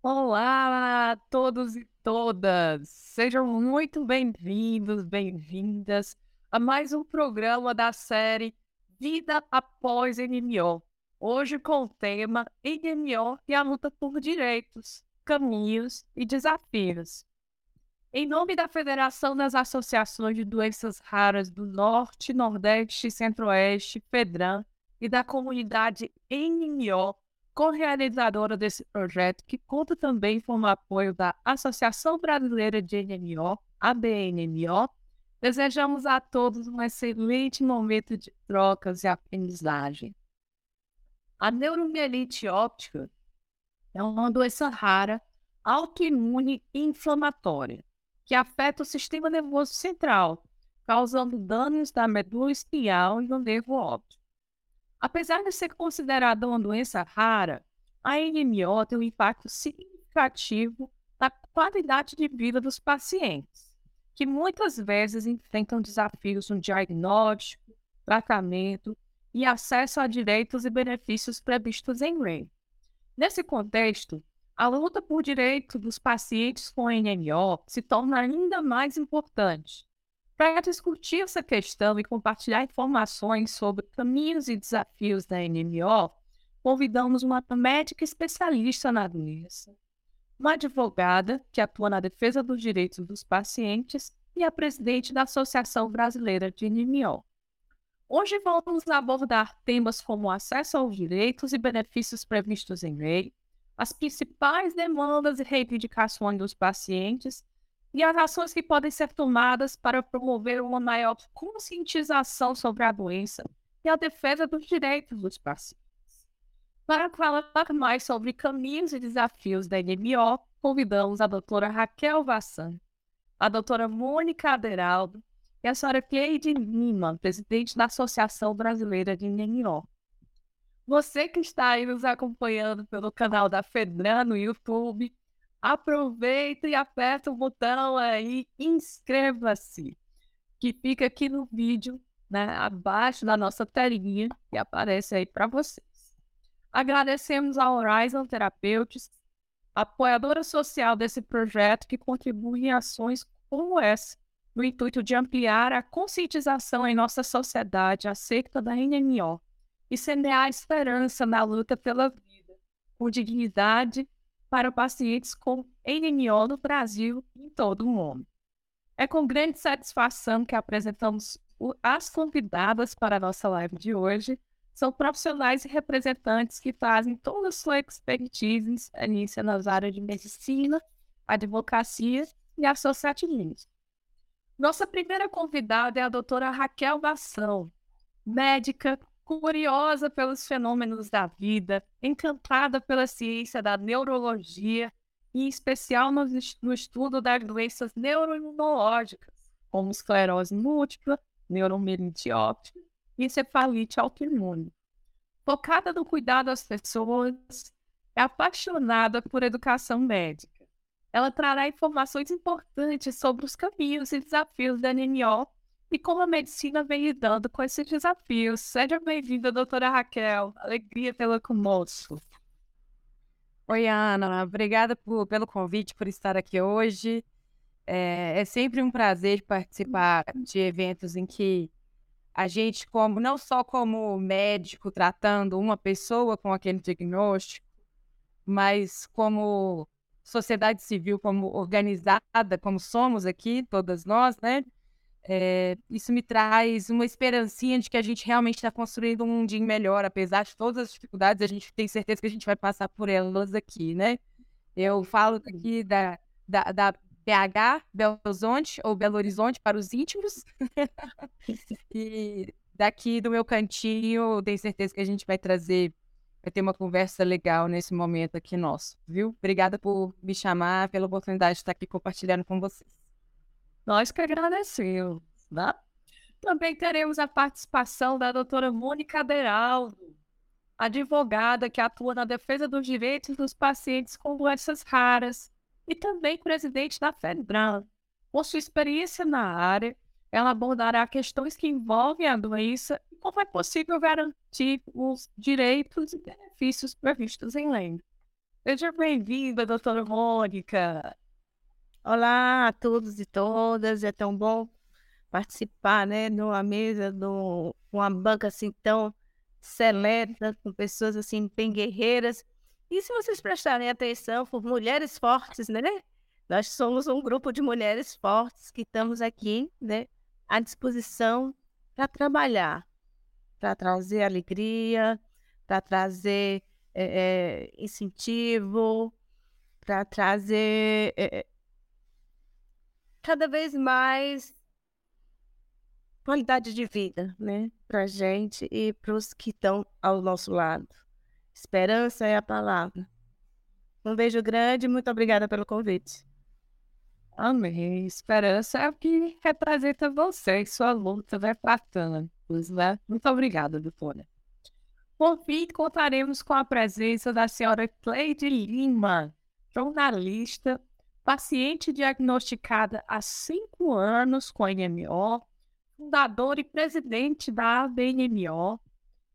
Olá a todos e todas! Sejam muito bem-vindos, bem-vindas a mais um programa da série Vida Após NMO. Hoje com o tema NMO e a luta por direitos, caminhos e desafios. Em nome da Federação das Associações de Doenças Raras do Norte, Nordeste e Centro-Oeste, FEDRAN, e da comunidade NMO, co-realizadora desse projeto, que conta também com o apoio da Associação Brasileira de NMO, ABNMO, desejamos a todos um excelente momento de trocas e aprendizagem. A neuromielite óptica é uma doença rara, autoimune e inflamatória, que afeta o sistema nervoso central, causando danos da medula espinhal e do nervo óptico. Apesar de ser considerada uma doença rara, a NMO tem um impacto significativo na qualidade de vida dos pacientes, que muitas vezes enfrentam desafios no diagnóstico, tratamento e acesso a direitos e benefícios previstos em lei. Nesse contexto, a luta por direito dos pacientes com NMO se torna ainda mais importante, para discutir essa questão e compartilhar informações sobre caminhos e desafios da NMO, convidamos uma médica especialista na doença, uma advogada que atua na defesa dos direitos dos pacientes e a presidente da Associação Brasileira de NMO. Hoje vamos abordar temas como acesso aos direitos e benefícios previstos em lei, as principais demandas e reivindicações dos pacientes e as ações que podem ser tomadas para promover uma maior conscientização sobre a doença e a defesa dos direitos dos pacientes. Para falar mais sobre caminhos e desafios da NMO, convidamos a doutora Raquel Vassan, a doutora Mônica Aderaldo e a senhora Cleide Lima, presidente da Associação Brasileira de NMO. Você que está aí nos acompanhando pelo canal da Fedran no YouTube, aproveita e aperta o botão aí, inscreva-se, que fica aqui no vídeo, né, abaixo da nossa telinha, e aparece aí para vocês. Agradecemos a Horizon Therapeutics, apoiadora social desse projeto, que contribui em ações como essa, no intuito de ampliar a conscientização em nossa sociedade acerca da NMO e semear esperança na luta pela vida, com dignidade para pacientes com NMO no Brasil e em todo o mundo. É com grande satisfação que apresentamos as convidadas para a nossa live de hoje. São profissionais e representantes que fazem toda a sua expertise início nas áreas de medicina, advocacia e associativismo. Nossa primeira convidada é a doutora Raquel Bação, médica, curiosa pelos fenômenos da vida, encantada pela ciência da neurologia, em especial no, no estudo das doenças neuroimunológicas, como esclerose múltipla, neuromielite óptica e encefalite autoimune. Focada no cuidado das pessoas, é apaixonada por educação médica. Ela trará informações importantes sobre os caminhos e desafios da NMO e como a medicina vem lidando com esses desafios. Seja bem-vinda, doutora Raquel. Alegria tê-la conosco. Oi, Ana. Obrigada por, pelo convite, por estar aqui hoje. É, é, sempre um prazer participar de eventos em que a gente, como não só como médico tratando uma pessoa com aquele diagnóstico, mas como sociedade civil, como organizada, como somos aqui, todas nós, né? É, isso me traz uma esperancinha de que a gente realmente está construindo um mundinho melhor, apesar de todas as dificuldades, a gente tem certeza que a gente vai passar por elas aqui, né? Eu falo aqui da, da, da BH, Belo Horizonte, ou Belo Horizonte para os íntimos. e daqui do meu cantinho, tenho certeza que a gente vai trazer, vai ter uma conversa legal nesse momento aqui nosso, viu? Obrigada por me chamar, pela oportunidade de estar aqui compartilhando com vocês. Nós que agradecemos. Né? Também teremos a participação da doutora Mônica Aderaldo, advogada que atua na defesa dos direitos dos pacientes com doenças raras e também presidente da FEDBRAN. Com sua experiência na área, ela abordará questões que envolvem a doença e como é possível garantir os direitos e benefícios previstos em lei. Seja bem-vinda, doutora Mônica. Olá a todos e todas, é tão bom participar, né, numa mesa, de uma banca assim tão seleta, com pessoas assim bem guerreiras. E se vocês prestarem atenção, por mulheres fortes, né? Nós somos um grupo de mulheres fortes que estamos aqui, né, à disposição para trabalhar, para trazer alegria, para trazer é, é, incentivo, para trazer é, cada vez mais qualidade de vida, né, para gente e para os que estão ao nosso lado. Esperança é a palavra. Um beijo grande, muito obrigada pelo convite. Amém. Esperança é o que representa você e sua luta vai tratando, né? Muito obrigada, doutora. Por fim, contaremos com a presença da senhora Cleide Lima, jornalista, paciente diagnosticada há cinco anos com NMO, fundadora e presidente da ABNMO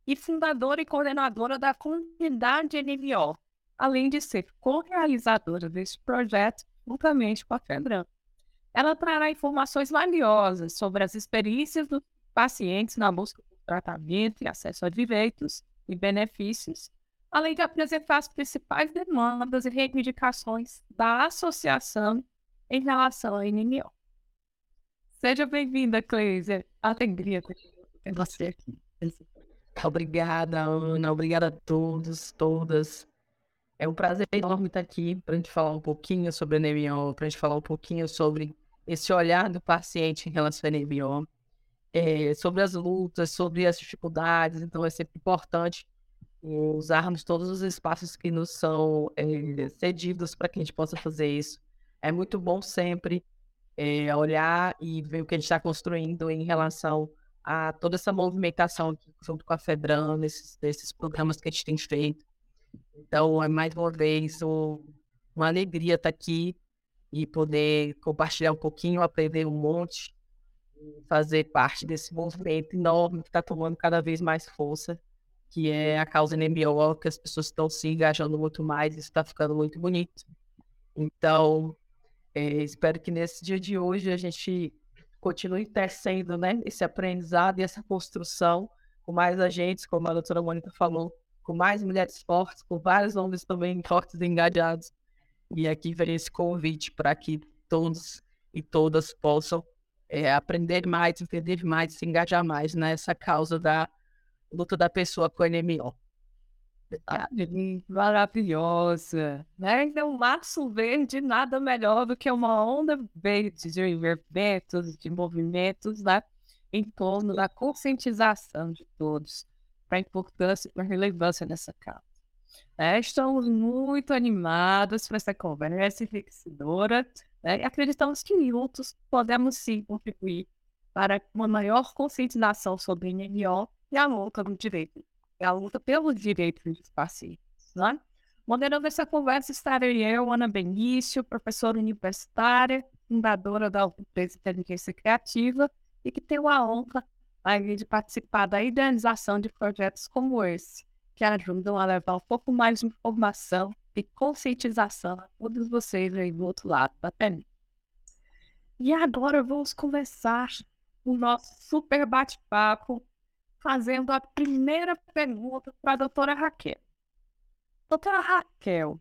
e fundadora e coordenadora da comunidade NMO, além de ser co-realizadora desse projeto juntamente com a FEBRAM. Ela trará informações valiosas sobre as experiências dos pacientes na busca por tratamento e acesso a direitos e benefícios, além de apresentar as principais demandas e reivindicações da associação em relação à NMO. Seja bem-vinda, Cleise. Alegria ter você aqui. Obrigada, Ana. Obrigada a todos, todas. É um prazer enorme estar aqui para a gente falar um pouquinho sobre a NMO, para a gente falar um pouquinho sobre esse olhar do paciente em relação à NMO, é, sobre as lutas, sobre as dificuldades. Então, é sempre importante usarmos todos os espaços que nos são é, cedidos para que a gente possa fazer isso. É muito bom sempre é, olhar e ver o que a gente está construindo em relação a toda essa movimentação junto com a FEBRAM, nesses, nesses programas que a gente tem feito. Então, é mais uma vez um, uma alegria estar aqui e poder compartilhar um pouquinho, aprender um monte, fazer parte desse movimento enorme que está tomando cada vez mais força que é a causa NMO, que as pessoas estão se engajando muito mais, isso está ficando muito bonito. Então, é, espero que nesse dia de hoje a gente continue tecendo né, esse aprendizado e essa construção com mais agentes, como a doutora Mônica falou, com mais mulheres fortes, com vários homens também fortes e engajados. E aqui vem esse convite para que todos e todas possam é, aprender mais, entender mais, se engajar mais nessa causa da luta da pessoa com NMO. Ah, maravilhosa, né? Então, março verde nada melhor do que uma onda verde de eventos, de movimentos, né? Em torno da conscientização de todos para a importância e a relevância dessa causa. É, estamos muito animados para essa conversa enriquecedora né? e acreditamos que juntos podemos sim contribuir para uma maior conscientização sobre NMO e a luta do direito, é a luta pelos direitos dos pacientes. Né? Moderando essa conversa estarei eu, Ana Benício, professora universitária, fundadora da empresa Inteligência Criativa e que tenho a honra de participar da idealização de projetos como esse, que ajudam a levar um pouco mais de informação e conscientização a todos vocês aí do outro lado da telinha. E agora vamos começar o nosso super bate-papo fazendo a primeira pergunta para a doutora Raquel. Doutora Raquel,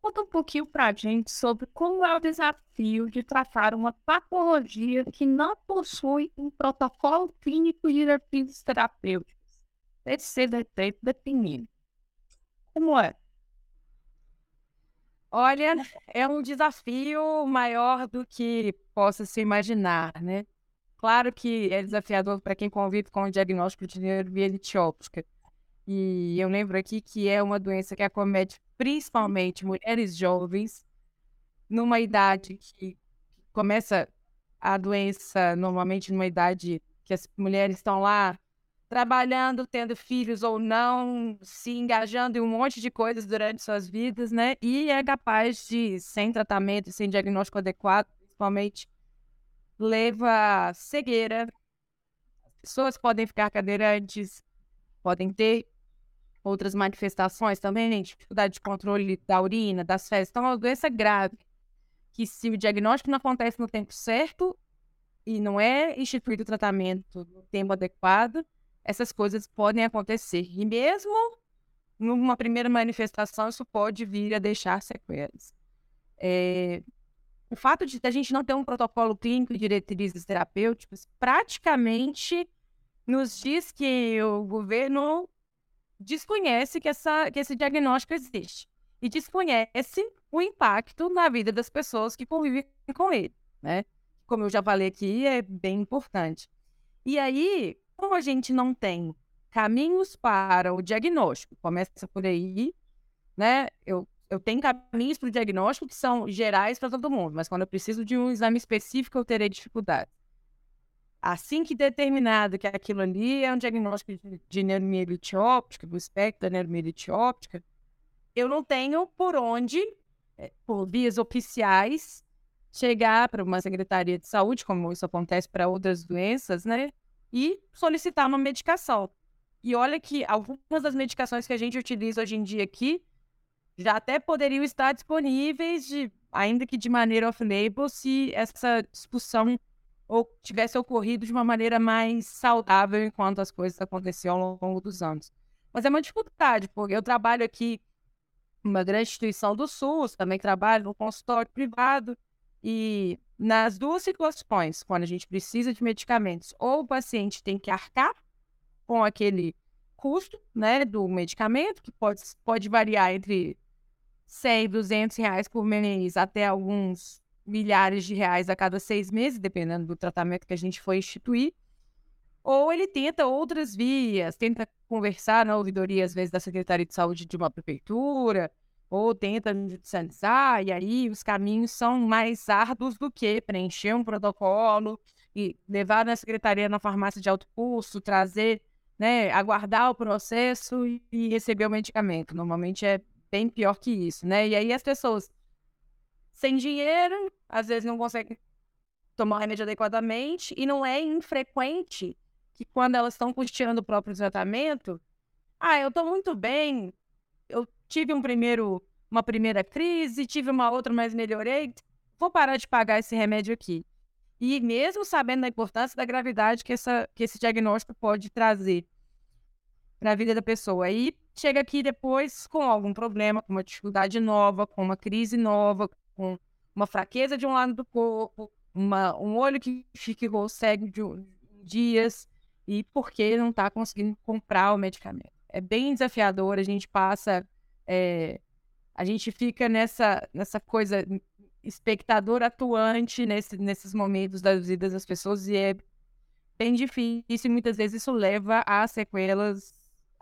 conta um pouquinho para a gente sobre como é o desafio de tratar uma patologia que não possui um protocolo clínico de diretrizes terapêuticas, CDT definido. Como é? Olha, é um desafio maior do que possa se imaginar, né? Claro que é desafiador para quem convive com o diagnóstico de neurobielite óptica. E eu lembro aqui que é uma doença que acomete principalmente mulheres jovens, numa idade que começa a doença normalmente numa idade que as mulheres estão lá trabalhando, tendo filhos ou não, se engajando em um monte de coisas durante suas vidas, né? E é capaz de, sem tratamento, sem diagnóstico adequado, principalmente leva cegueira. As pessoas podem ficar cadeirantes, podem ter outras manifestações também, dificuldade de controle da urina, das fezes. Então, é uma doença grave, que se o diagnóstico não acontece no tempo certo e não é instituído o tratamento no tempo adequado, essas coisas podem acontecer. E mesmo numa primeira manifestação, isso pode vir a deixar sequelas. É, o fato de a gente não ter um protocolo clínico e diretrizes terapêuticas praticamente nos diz que o governo desconhece que, essa, que esse diagnóstico existe e desconhece o impacto na vida das pessoas que convivem com ele, né? Como eu já falei aqui, é bem importante. E aí, como a gente não tem caminhos para o diagnóstico, começa por aí, né? Eu, eu tenho caminhos para o diagnóstico que são gerais para todo mundo, mas quando eu preciso de um exame específico, eu terei dificuldade. Assim que determinado que aquilo ali é um diagnóstico de, de neuromielite óptica, do espectro da neuromielite óptica, eu não tenho por onde, eh, por vias oficiais, chegar para uma secretaria de saúde, como isso acontece para outras doenças, né? E solicitar uma medicação. E olha que algumas das medicações que a gente utiliza hoje em dia aqui já até poderiam estar disponíveis, de, ainda que de maneira off-label, se essa discussão ou tivesse ocorrido de uma maneira mais saudável enquanto as coisas aconteciam ao longo dos anos. Mas é uma dificuldade, porque eu trabalho aqui numa grande instituição do SUS, também trabalho no consultório privado, e nas duas situações, quando a gente precisa de medicamentos, ou o paciente tem que arcar com aquele custo né, do medicamento, que pode, pode variar entre 100 e 200 reais por mês até alguns milhares de reais a cada seis meses, dependendo do tratamento que a gente for instituir. Ou ele tenta outras vias, tenta conversar na ouvidoria, às vezes, da Secretaria de Saúde de uma prefeitura, ou tenta judicializar, e aí os caminhos são mais árduos do que preencher um protocolo e levar na secretaria na farmácia de alto custo, trazer, né, aguardar o processo e receber o medicamento. Normalmente é bem pior que isso, né? E aí as pessoas sem dinheiro, às vezes não conseguem tomar o remédio adequadamente, e não é infrequente que quando elas estão custeando o próprio tratamento, ah, eu estou muito bem, eu tive um primeiro, uma primeira crise, tive uma outra, mas melhorei, vou parar de pagar esse remédio aqui. E mesmo sabendo da importância da gravidade que, essa, que esse diagnóstico pode trazer para a vida da pessoa. Aí chega aqui depois com algum problema, com uma dificuldade nova, com uma crise nova, com uma fraqueza de um lado do corpo, uma, um olho que ficou cego de dias e porque não está conseguindo comprar o medicamento. É bem desafiador, a gente passa, é, a gente fica nessa, nessa coisa espectador atuante nesse, nesses momentos das vidas das pessoas e é bem difícil e muitas vezes isso leva a sequelas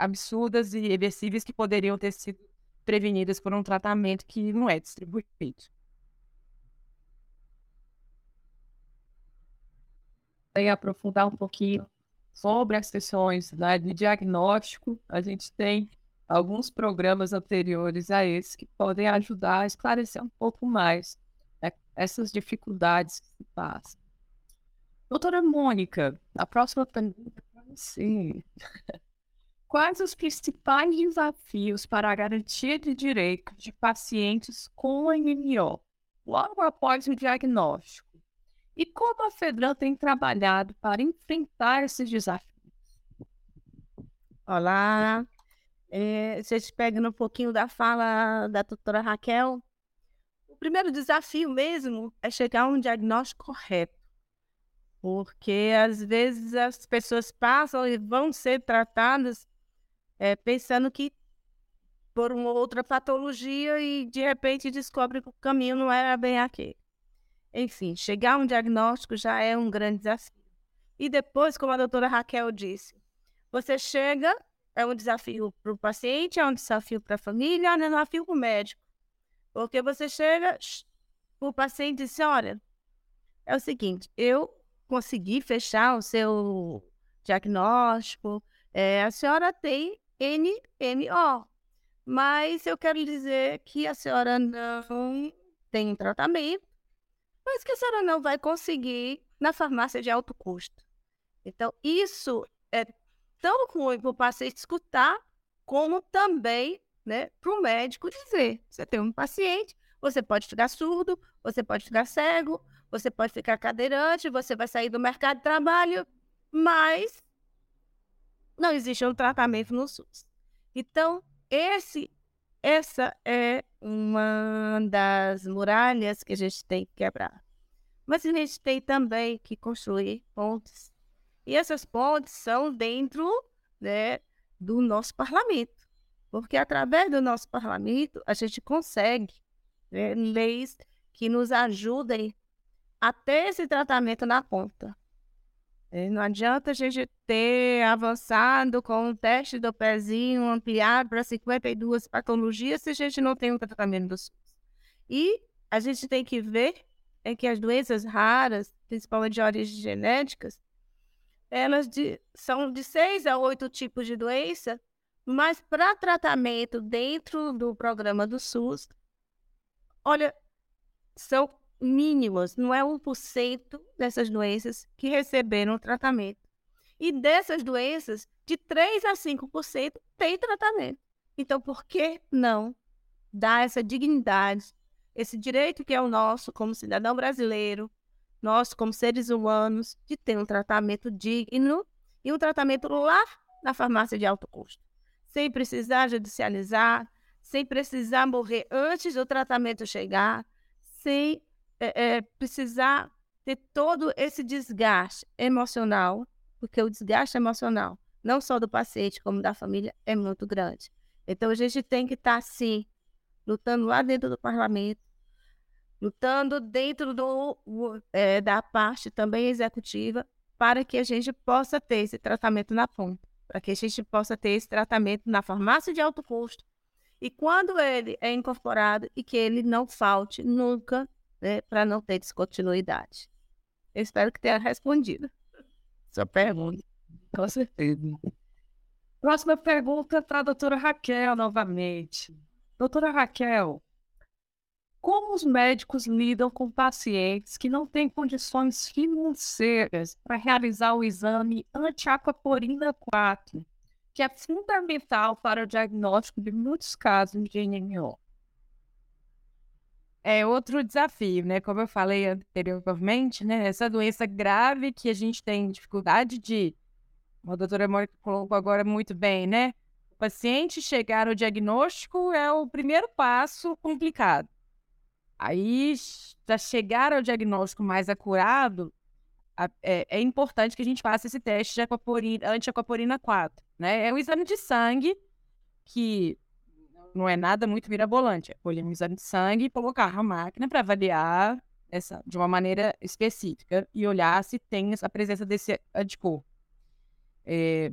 absurdas e irreversíveis que poderiam ter sido prevenidas por um tratamento que não é distribuído. e aprofundar um pouquinho sobre as sessões né, de diagnóstico, a gente tem alguns programas anteriores a esse que podem ajudar a esclarecer um pouco mais né, essas dificuldades que se passam. Doutora Mônica, a próxima pergunta para você. Quais os principais desafios para a garantia de direitos de pacientes com MMO logo após o diagnóstico? E como a FEDRAN tem trabalhado para enfrentar esses desafios? Olá, é, vocês pegam um pouquinho da fala da doutora Raquel. O primeiro desafio mesmo é chegar a um diagnóstico correto. Porque às vezes as pessoas passam e vão ser tratadas é, pensando que por uma outra patologia e de repente descobre que o caminho não era bem aquele. Enfim, chegar a um diagnóstico já é um grande desafio. E depois, como a doutora Raquel disse, você chega, é um desafio para o paciente, é um desafio para a família, é um desafio para o médico. Porque você chega o paciente diz: olha, é o seguinte, eu consegui fechar o seu diagnóstico, é, a senhora tem NMO, mas eu quero dizer que a senhora não tem tratamento mas que a senhora não vai conseguir na farmácia de alto custo. Então, isso é tão ruim para o paciente escutar, como também né, para o médico dizer: você tem um paciente, você pode ficar surdo, você pode ficar cego, você pode ficar cadeirante, você vai sair do mercado de trabalho, mas não existe um tratamento no SUS. Então, esse, essa é uma das muralhas que a gente tem que quebrar. Mas a gente tem também que construir pontes. E essas pontes são dentro né, do nosso parlamento. Porque através do nosso parlamento a gente consegue né, leis que nos ajudem a ter esse tratamento na ponta. E não adianta a gente ter avançado com o teste do pezinho ampliado para 52 patologias se a gente não tem um tratamento do SUS. E a gente tem que ver é que as doenças raras, principalmente de origem genéticas, elas de, são de seis a oito tipos de doença mas para tratamento dentro do programa do SUS, olha, são mínimas, não é 1% dessas doenças que receberam tratamento. E dessas doenças, de 3 a 5% tem tratamento. Então, por que não dar essa dignidade, esse direito que é o nosso como cidadão brasileiro, nós como seres humanos, de ter um tratamento digno e um tratamento lá na farmácia de alto custo? sem precisar judicializar, sem precisar morrer antes do tratamento chegar, sem é, é, precisar ter todo esse desgaste emocional, porque o desgaste emocional, não só do paciente, como da família, é muito grande. Então, a gente tem que estar, sim, lutando lá dentro do parlamento, lutando dentro do, é, da parte também executiva, para que a gente possa ter esse tratamento na ponta para que a gente possa ter esse tratamento na farmácia de alto custo. E quando ele é incorporado e que ele não falte nunca, né, para não ter descontinuidade. Eu espero que tenha respondido sua pergunta. Com certeza. Próxima pergunta para a doutora Raquel, novamente. Doutora Raquel, como os médicos lidam com pacientes que não têm condições financeiras para realizar o exame anti-aquaporina 4, que é fundamental para o diagnóstico de muitos casos de NMO? É outro desafio, né? Como eu falei anteriormente, né? Essa doença grave que a gente tem dificuldade de. A doutora Mônica colocou agora muito bem, né? O paciente chegar ao diagnóstico é o primeiro passo complicado. Aí, para chegar ao diagnóstico mais acurado, é, é, importante que a gente faça esse teste de aquaporina, anti-aquaporina 4. Né? É um exame de sangue que não é nada muito mirabolante. É colher um exame de sangue e colocar na máquina para avaliar essa, de uma maneira específica e olhar se tem a presença desse anticorpo. É...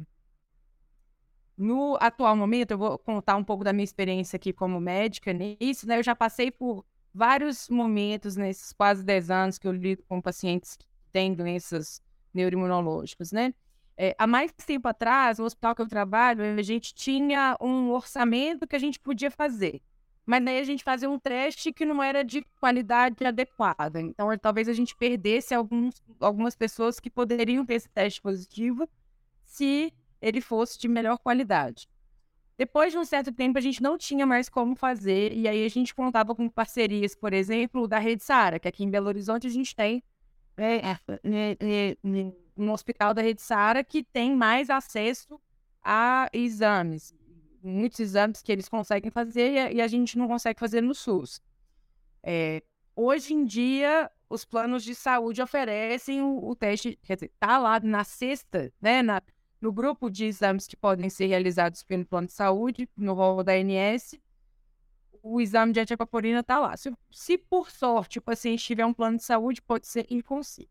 No atual momento, eu vou contar um pouco da minha experiência aqui como médica nisso, né? Eu já passei por vários momentos nesses quase 10 anos que eu lido com pacientes que têm doenças neuroimunológicas, né? É, há mais tempo atrás, no hospital que eu trabalho, a gente tinha um orçamento que a gente podia fazer. Mas daí a gente fazia um teste que não era de qualidade adequada. Então, talvez a gente perdesse alguns, algumas pessoas que poderiam ter esse teste positivo se ele fosse de melhor qualidade. Depois de um certo tempo, a gente não tinha mais como fazer, e aí a gente contava com parcerias, por exemplo, da Rede Sara, que aqui em Belo Horizonte a gente tem é, é, é, um hospital da Rede Sara que tem mais acesso a exames. Muitos exames que eles conseguem fazer e a gente não consegue fazer no SUS. É, hoje em dia, os planos de saúde oferecem o, o teste, quer dizer, tá lá na sexta, né, na no grupo de exames que podem ser realizados pelo plano de saúde, no rol da ANS, o exame de antiaquaporina está lá. Se, se, por sorte o paciente tiver um plano de saúde, pode ser que ele consiga.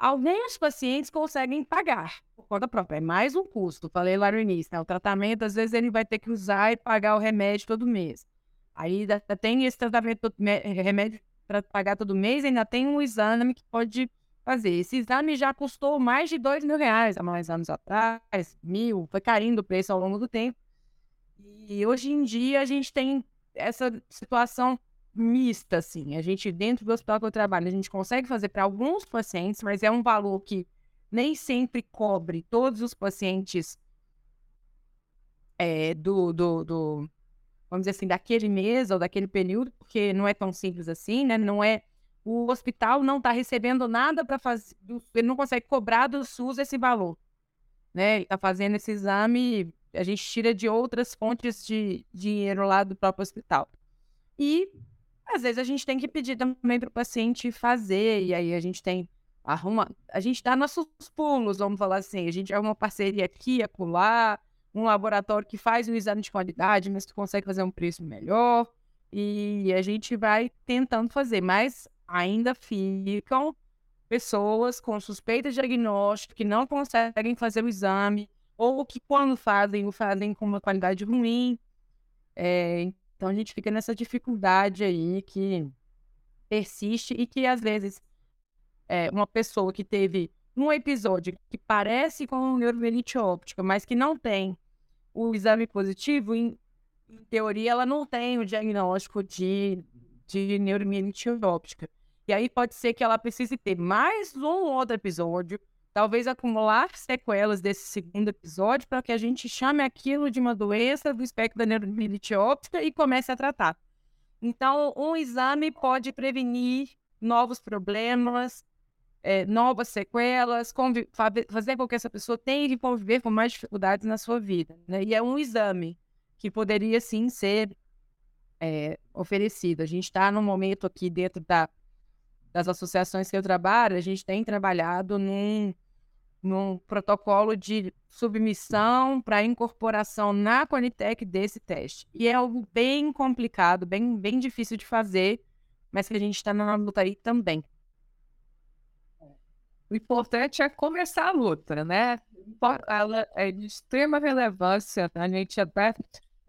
Alguns pacientes conseguem pagar por conta própria, é mais um custo. Falei lá no início, né? o tratamento, às vezes, ele vai ter que usar e pagar o remédio todo mês. Aí ainda tem esse tratamento, remédio para pagar todo mês, ainda tem um exame que pode fazer. Esse exame já custou mais de dois mil reais há mais anos atrás, mil, foi caindo o preço ao longo do tempo. E hoje em dia a gente tem essa situação mista, assim. A gente, dentro do hospital que eu trabalho, a gente consegue fazer para alguns pacientes, mas é um valor que nem sempre cobre todos os pacientes é, do, do, do, vamos dizer assim, daquele mês ou daquele período, porque não é tão simples assim, né? Não é o hospital não está recebendo nada para fazer, ele não consegue cobrar do SUS esse valor, né? Ele está fazendo esse exame, a gente tira de outras fontes de dinheiro lá do próprio hospital. E às vezes a gente tem que pedir também para o paciente fazer, e aí a gente tem arruma, a gente dá nossos pulos, vamos falar assim, a gente é uma parceria aqui, acolá, um laboratório que faz o exame de qualidade, mas que consegue fazer um preço melhor, e a gente vai tentando fazer, mas ainda ficam pessoas com suspeita de diagnóstico que não conseguem fazer o exame, ou que quando fazem, o fazem com uma qualidade ruim. É, então a gente fica nessa dificuldade aí que persiste e que às vezes é, uma pessoa que teve um episódio que parece com neurovenite óptica, mas que não tem o exame positivo, em, em teoria ela não tem o diagnóstico de, de neuromielite óptica. E aí pode ser que ela precise ter mais um outro episódio, talvez acumular sequelas desse segundo episódio para que a gente chame aquilo de uma doença do espectro da neuromielite óptica e comece a tratar. Então, um exame pode prevenir novos problemas, é, novas sequelas, fazer com que essa pessoa tenha que conviver com mais dificuldades na sua vida. Né? E é um exame que poderia sim ser é, oferecido. A gente está num momento aqui dentro da das associações que eu trabalho, a gente tem trabalhado num, num protocolo de submissão para incorporação na Conitec desse teste. E é algo bem complicado, bem, bem difícil de fazer, mas que a gente está na luta aí também. O importante é começar a luta, né? Ela é de extrema relevância. A gente até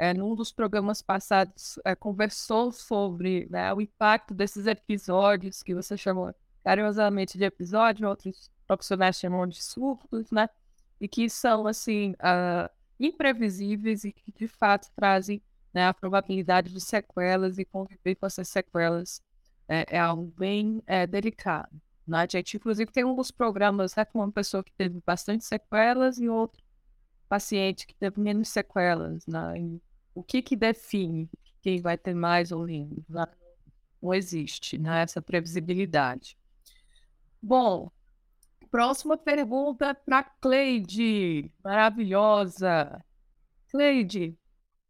é, num dos programas passados, é, conversou sobre né, o impacto desses episódios, que você chamou carinhosamente de episódio, outros profissionais chamam de surtos, né? E que são, assim, uh, imprevisíveis e que, de fato, trazem né, a probabilidade de sequelas e conviver com essas sequelas é, é algo bem é, delicado. Né? A gente, inclusive, tem alguns programas né, com uma pessoa que teve bastante sequelas e outro paciente que teve menos sequelas. Né? O que que define quem vai ter mais ou menos? Não existe né, essa previsibilidade. Bom, próxima pergunta para Cleide, maravilhosa. Cleide,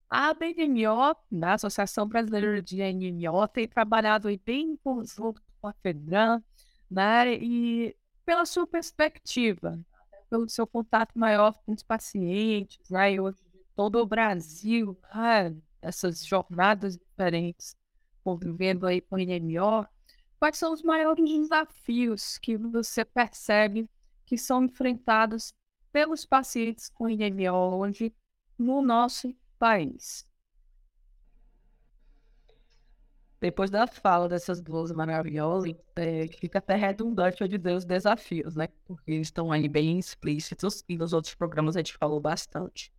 a BNMO, na né, Associação Brasileira de NMO, tem trabalhado bem em conjunto com a FEDRAN, né, e pela sua perspectiva, pelo seu contato maior com os pacientes, né, hoje todo o Brasil, ah, essas jornadas diferentes, convivendo aí com o NMO, quais são os maiores desafios que você percebe que são enfrentados pelos pacientes com NMO hoje no nosso país? Depois da fala dessas duas maravilhosas, é, fica até redundante de Deus desafios, né? Porque eles estão aí bem explícitos e nos outros programas a gente falou bastante.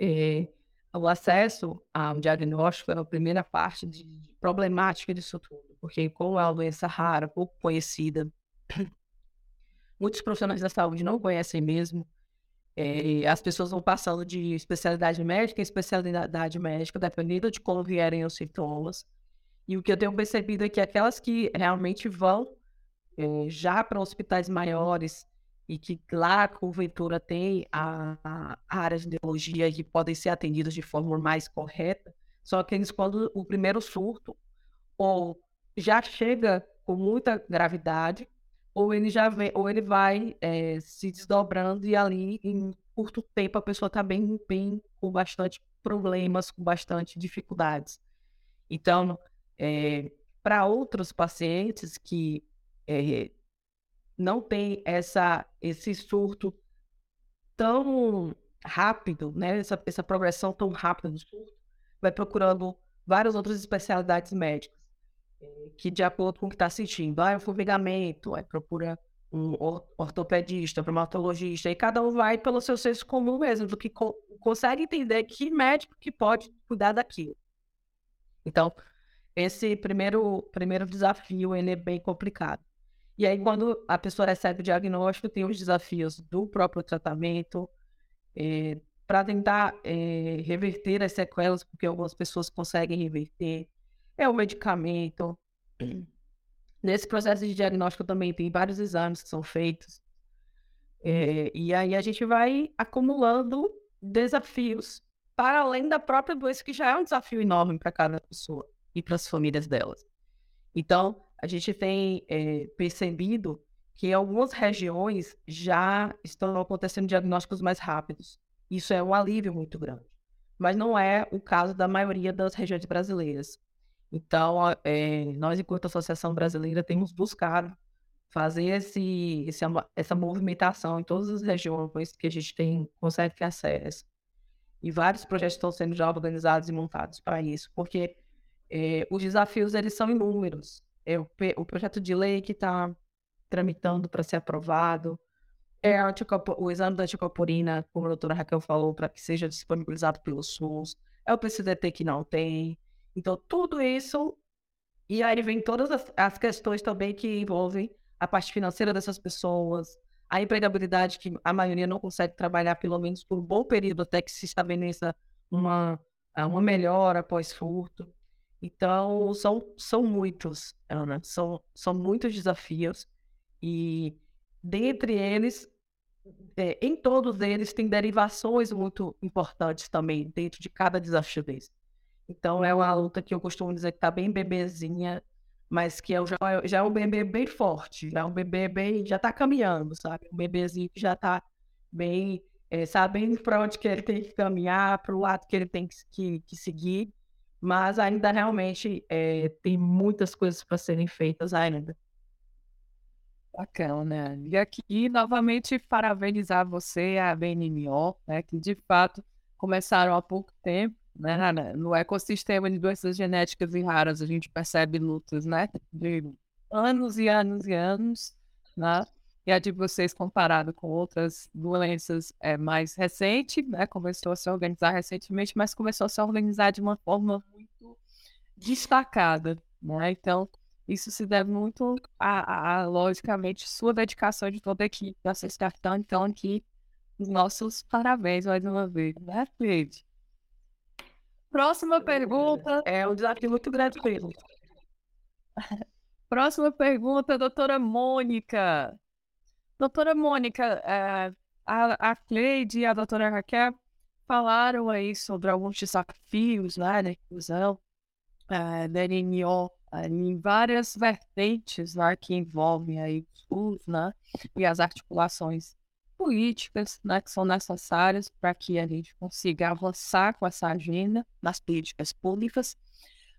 É, o acesso ao diagnóstico é a primeira parte de problemática disso tudo, porque como é uma doença rara, pouco conhecida, muitos profissionais da saúde não conhecem mesmo. É, as pessoas vão passando de especialidade médica em especialidade médica, dependendo de como vierem os sintomas. E o que eu tenho percebido é que aquelas que realmente vão é, já para hospitais maiores, e que lá, porventura, tem a, a áreas de neurologia que podem ser atendidas de forma mais correta, são aqueles quando o primeiro surto ou já chega com muita gravidade, ou ele já vem, ou ele vai é, se desdobrando e ali em curto tempo a pessoa está bem, bem com bastante problemas, com bastante dificuldades. Então, é, para outros pacientes que é, não tem essa, esse surto tão rápido, né? Essa, essa progressão tão rápida do surto, vai procurando várias outras especialidades médicas, eh, que de acordo com o que está sentindo, ah, é um formigamento, aí procura um ortopedista, traumatologista, e cada um vai pelo seu senso comum mesmo, do que co consegue entender que médico que pode cuidar daquilo. Então, esse primeiro, primeiro desafio, ele é bem complicado. E aí, quando a pessoa recebe o diagnóstico, tem os desafios do próprio tratamento, é, para tentar é, reverter as sequelas, porque algumas pessoas conseguem reverter, é o medicamento. Nesse processo de diagnóstico também tem vários exames que são feitos. É, e aí a gente vai acumulando desafios para além da própria doença, que já é um desafio enorme para cada pessoa e para as famílias delas. Então, a gente tem é, percebido que em algumas regiões já estão acontecendo diagnósticos mais rápidos. Isso é um alívio muito grande. Mas não é o caso da maioria das regiões brasileiras. Então, é, nós, enquanto Associação Brasileira, temos buscado fazer esse, esse, essa movimentação em todas as regiões que a gente tem, consegue acesso. E vários projetos estão sendo já organizados e montados para isso, porque é, os desafios eles são inúmeros. É o, o projeto de lei que está tramitando para ser aprovado, é o exame da anticorpurina, como a doutora Raquel falou, para que seja disponibilizado pelo SUS, é o PCDT que não tem. Então, tudo isso, e aí vem todas as, as questões também que envolvem a parte financeira dessas pessoas, a empregabilidade que a maioria não consegue trabalhar pelo menos por um bom período até que se estabeleça uma, uma melhora após furto. Então, são, são muitos, Ana, são, são muitos desafios e dentre eles, é, em todos eles, tem derivações muito importantes também dentro de cada desafio desse. Então, é uma luta que eu costumo dizer que está bem bebezinha, mas que é, já, já é um bebê bem forte, já é um bebê bem, já está caminhando, sabe? Um bebezinho que já está bem, é, sabendo para onde que ele tem que caminhar, para o lado que ele tem que, que, que seguir, mas ainda realmente é, tem muitas coisas para serem feitas ainda. Bacana. E aqui, novamente, parabenizar você, a BNMO, né, que de fato começaram há pouco tempo, né, no ecossistema de doenças genéticas e raras, a gente percebe lutas, né, de anos e anos e anos, né, e a de vocês comparado com outras doenças é mais recente, né, começou a se organizar recentemente, mas começou a se organizar de uma forma muito destacada, né, então isso se deve muito a, a, logicamente, sua dedicação de toda a equipe da Sexta-feira. Então, aqui, os nossos parabéns mais uma vez, né, Cleide? Próxima pergunta. É um desafio muito grande mesmo. Próxima pergunta, doutora Mônica. Doutora Mônica, é, a, a Cleide e a doutora Raquel falaram aí sobre alguns desafios né, da inclusão é, da NNO em várias vertentes né, que envolvem aí os né, e as articulações políticas né, que são necessárias para que a gente consiga avançar com essa agenda nas políticas públicas,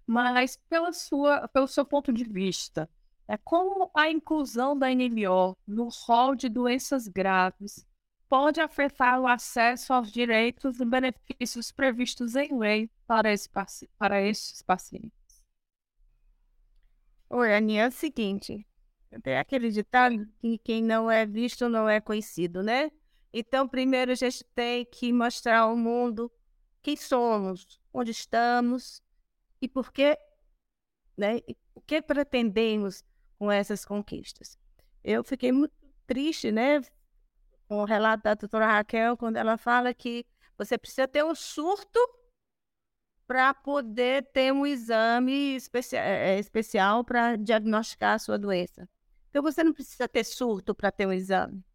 mas pela sua, pelo seu ponto de vista, é como a inclusão da NMO no rol de doenças graves pode afetar o acesso aos direitos e benefícios previstos em lei para, esse, para esses pacientes. Oi, Aninha, é o seguinte, é aquele ditado que quem não é visto não é conhecido, né? Então, primeiro a gente tem que mostrar ao mundo quem somos, onde estamos e por que, né? O que pretendemos com essas conquistas. Eu fiquei muito triste, né? Com o relato da doutora Raquel, quando ela fala que você precisa ter um surto para poder ter um exame eh, especial para diagnosticar a sua doença. Então, você não precisa ter surto para ter um exame.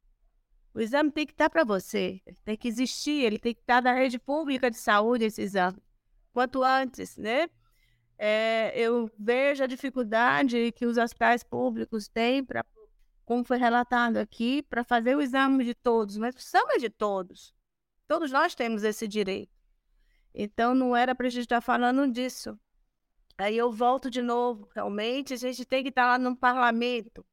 O exame tem que estar para você, tem que existir, ele tem que estar na rede pública de saúde, esse exame. Quanto antes, né? É, eu vejo a dificuldade que os hospitais públicos têm para, como foi relatado aqui, para fazer o exame de todos, mas é de todos. Todos nós temos esse direito. Então não era para a gente estar tá falando disso. Aí eu volto de novo. Realmente a gente tem que estar tá lá no parlamento.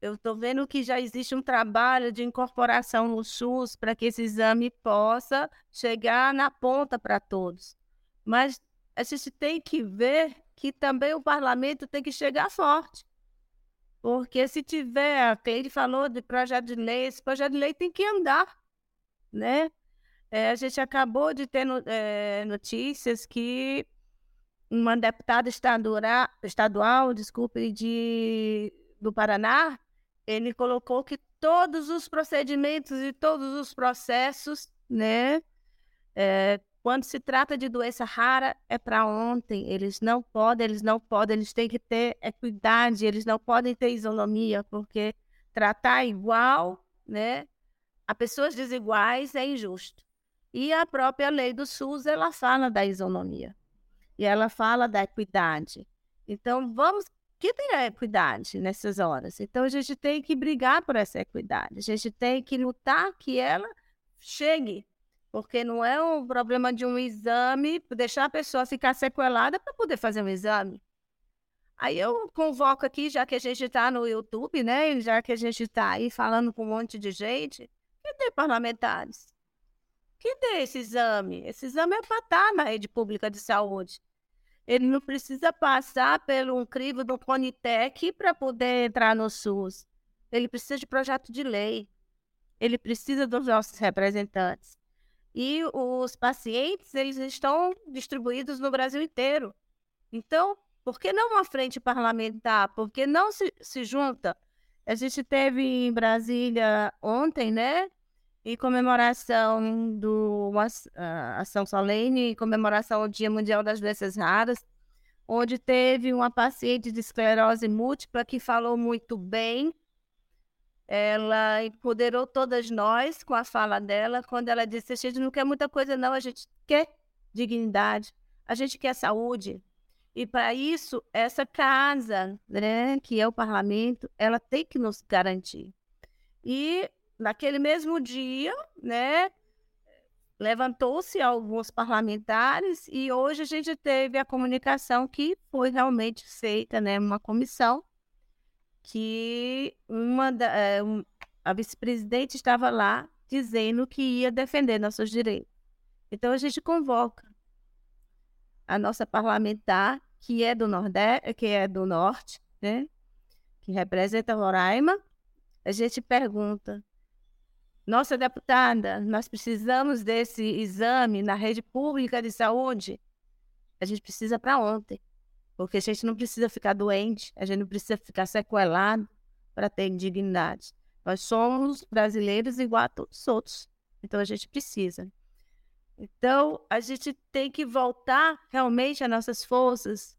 Eu estou vendo que já existe um trabalho de incorporação no SUS para que esse exame possa chegar na ponta para todos. Mas a gente tem que ver que também o parlamento tem que chegar forte. Porque se tiver, a Cleide falou de projeto de lei, esse projeto de lei tem que andar, né? É, a gente acabou de ter no, é, notícias que uma deputada estadual, estadual desculpe, de, do Paraná, ele colocou que todos os procedimentos e todos os processos, né, É, quando se trata de doença rara, é para ontem. Eles não podem, eles não podem, eles têm que ter equidade, eles não podem ter isonomia, porque tratar igual, né, a pessoas desiguais é injusto. E a própria lei do SUS, ela fala da isonomia. E ela fala da equidade. Então, vamos que tem a equidade nessas horas. Então, a gente tem que brigar por essa equidade. A gente tem que lutar que ela chegue. Porque não é um problema de um exame, deixar a pessoa ficar sequelada para poder fazer um exame. Aí eu convoco aqui, já que a gente está no YouTube, né? Já que a gente está aí falando com um monte de gente, que tem parlamentares? Que tem esse exame? Esse exame é para estar tá na rede pública de saúde. Ele não precisa passar pelo um crivo do Conitec para poder entrar no SUS. Ele precisa de projeto de lei. Ele precisa dos nossos representantes. E os pacientes, eles estão distribuídos no Brasil inteiro. Então, por que não uma frente parlamentar? Por que não se, se junta? A gente teve em Brasília ontem, né? Em comemoração do uh, Ação Solene, em comemoração ao Dia Mundial das Doenças Raras, onde teve uma paciente de esclerose múltipla que falou muito bem. Ela empoderou todas nós com a fala dela, quando ela disse: a gente não quer muita coisa, não, a gente quer dignidade, a gente quer saúde. E para isso, essa casa, né, que é o parlamento, ela tem que nos garantir. E naquele mesmo dia, né, levantou-se alguns parlamentares e hoje a gente teve a comunicação que foi realmente feita, né, uma comissão que uma da, um, a vice-presidente estava lá dizendo que ia defender nossos direitos. Então a gente convoca a nossa parlamentar que é do Nordeste, que é do Norte, né, que representa Roraima. A gente pergunta nossa deputada, nós precisamos desse exame na rede pública de saúde. A gente precisa para ontem, porque a gente não precisa ficar doente, a gente não precisa ficar sequelado para ter dignidade. Nós somos brasileiros igual a todos os outros, então a gente precisa. Então, a gente tem que voltar realmente às nossas forças,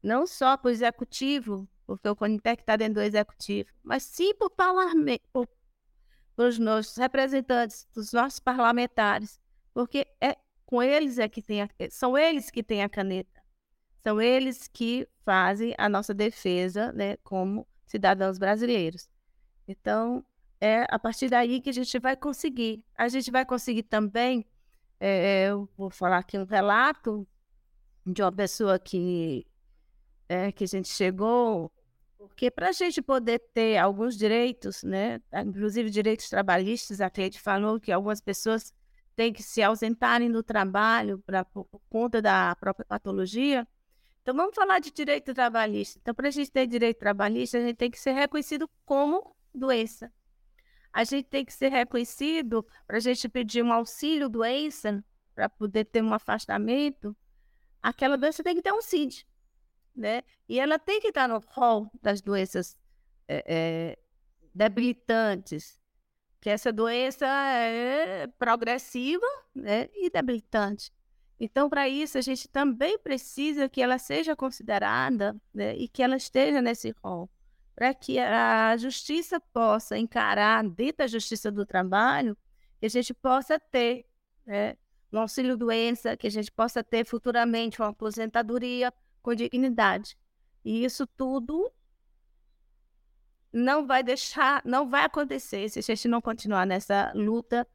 não só para o executivo, porque o Conitec está dentro do executivo, mas sim para para os nossos representantes, dos nossos parlamentares, porque é com eles é que tem a, são eles que têm a caneta, são eles que fazem a nossa defesa, né, como cidadãos brasileiros. Então é a partir daí que a gente vai conseguir. A gente vai conseguir também, é, eu vou falar aqui um relato de uma pessoa que é, que a gente chegou porque para a gente poder ter alguns direitos, né, inclusive direitos trabalhistas, a Cleide falou que algumas pessoas têm que se ausentarem do trabalho pra, por conta da própria patologia. Então, vamos falar de direito trabalhista. Então, para a gente ter direito trabalhista, a gente tem que ser reconhecido como doença. A gente tem que ser reconhecido para a gente pedir um auxílio doença, para poder ter um afastamento. Aquela doença tem que ter um CID né? E ela tem que estar no rol das doenças é, é, debilitantes, que essa doença é progressiva né? e debilitante. Então, para isso, a gente também precisa que ela seja considerada né? e que ela esteja nesse rol, para que a justiça possa encarar, dentro da justiça do trabalho, que a gente possa ter né? um auxílio-doença, que a gente possa ter futuramente uma aposentadoria com dignidade. E isso tudo não vai deixar, não vai acontecer se a gente não continuar nessa luta,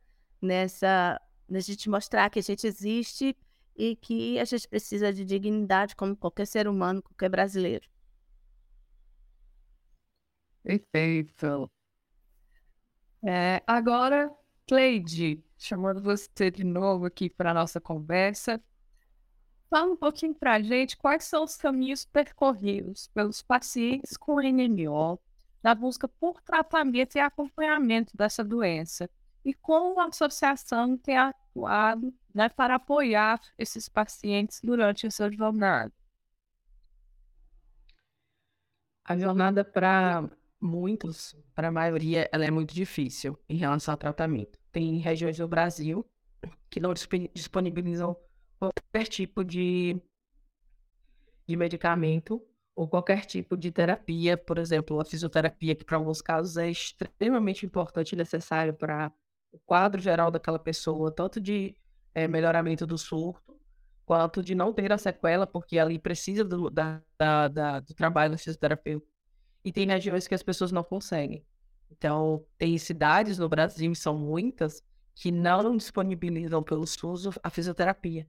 nessa a gente mostrar que a gente existe e que a gente precisa de dignidade como qualquer ser humano, qualquer brasileiro. Perfeito. É, agora, Cleide, chamando você de novo aqui para a nossa conversa. Fala um pouquinho para a gente quais são os caminhos percorridos pelos pacientes com NMO na busca por tratamento e acompanhamento dessa doença e como a associação tem atuado né, para apoiar esses pacientes durante a sua jornada. A jornada para muitos, para a maioria, ela é muito difícil em relação ao tratamento. Tem regiões do Brasil que não disponibilizam qualquer tipo de, de medicamento ou qualquer tipo de terapia, por exemplo, a fisioterapia, que para alguns casos é extremamente importante e necessário para o quadro geral daquela pessoa, tanto de é, melhoramento do surto, quanto de não ter a sequela, porque ali precisa do, da, da, da, do trabalho do fisioterapeuta. E tem regiões que as pessoas não conseguem. Então, tem cidades no Brasil, e são muitas, que não disponibilizam pelo SUS a fisioterapia.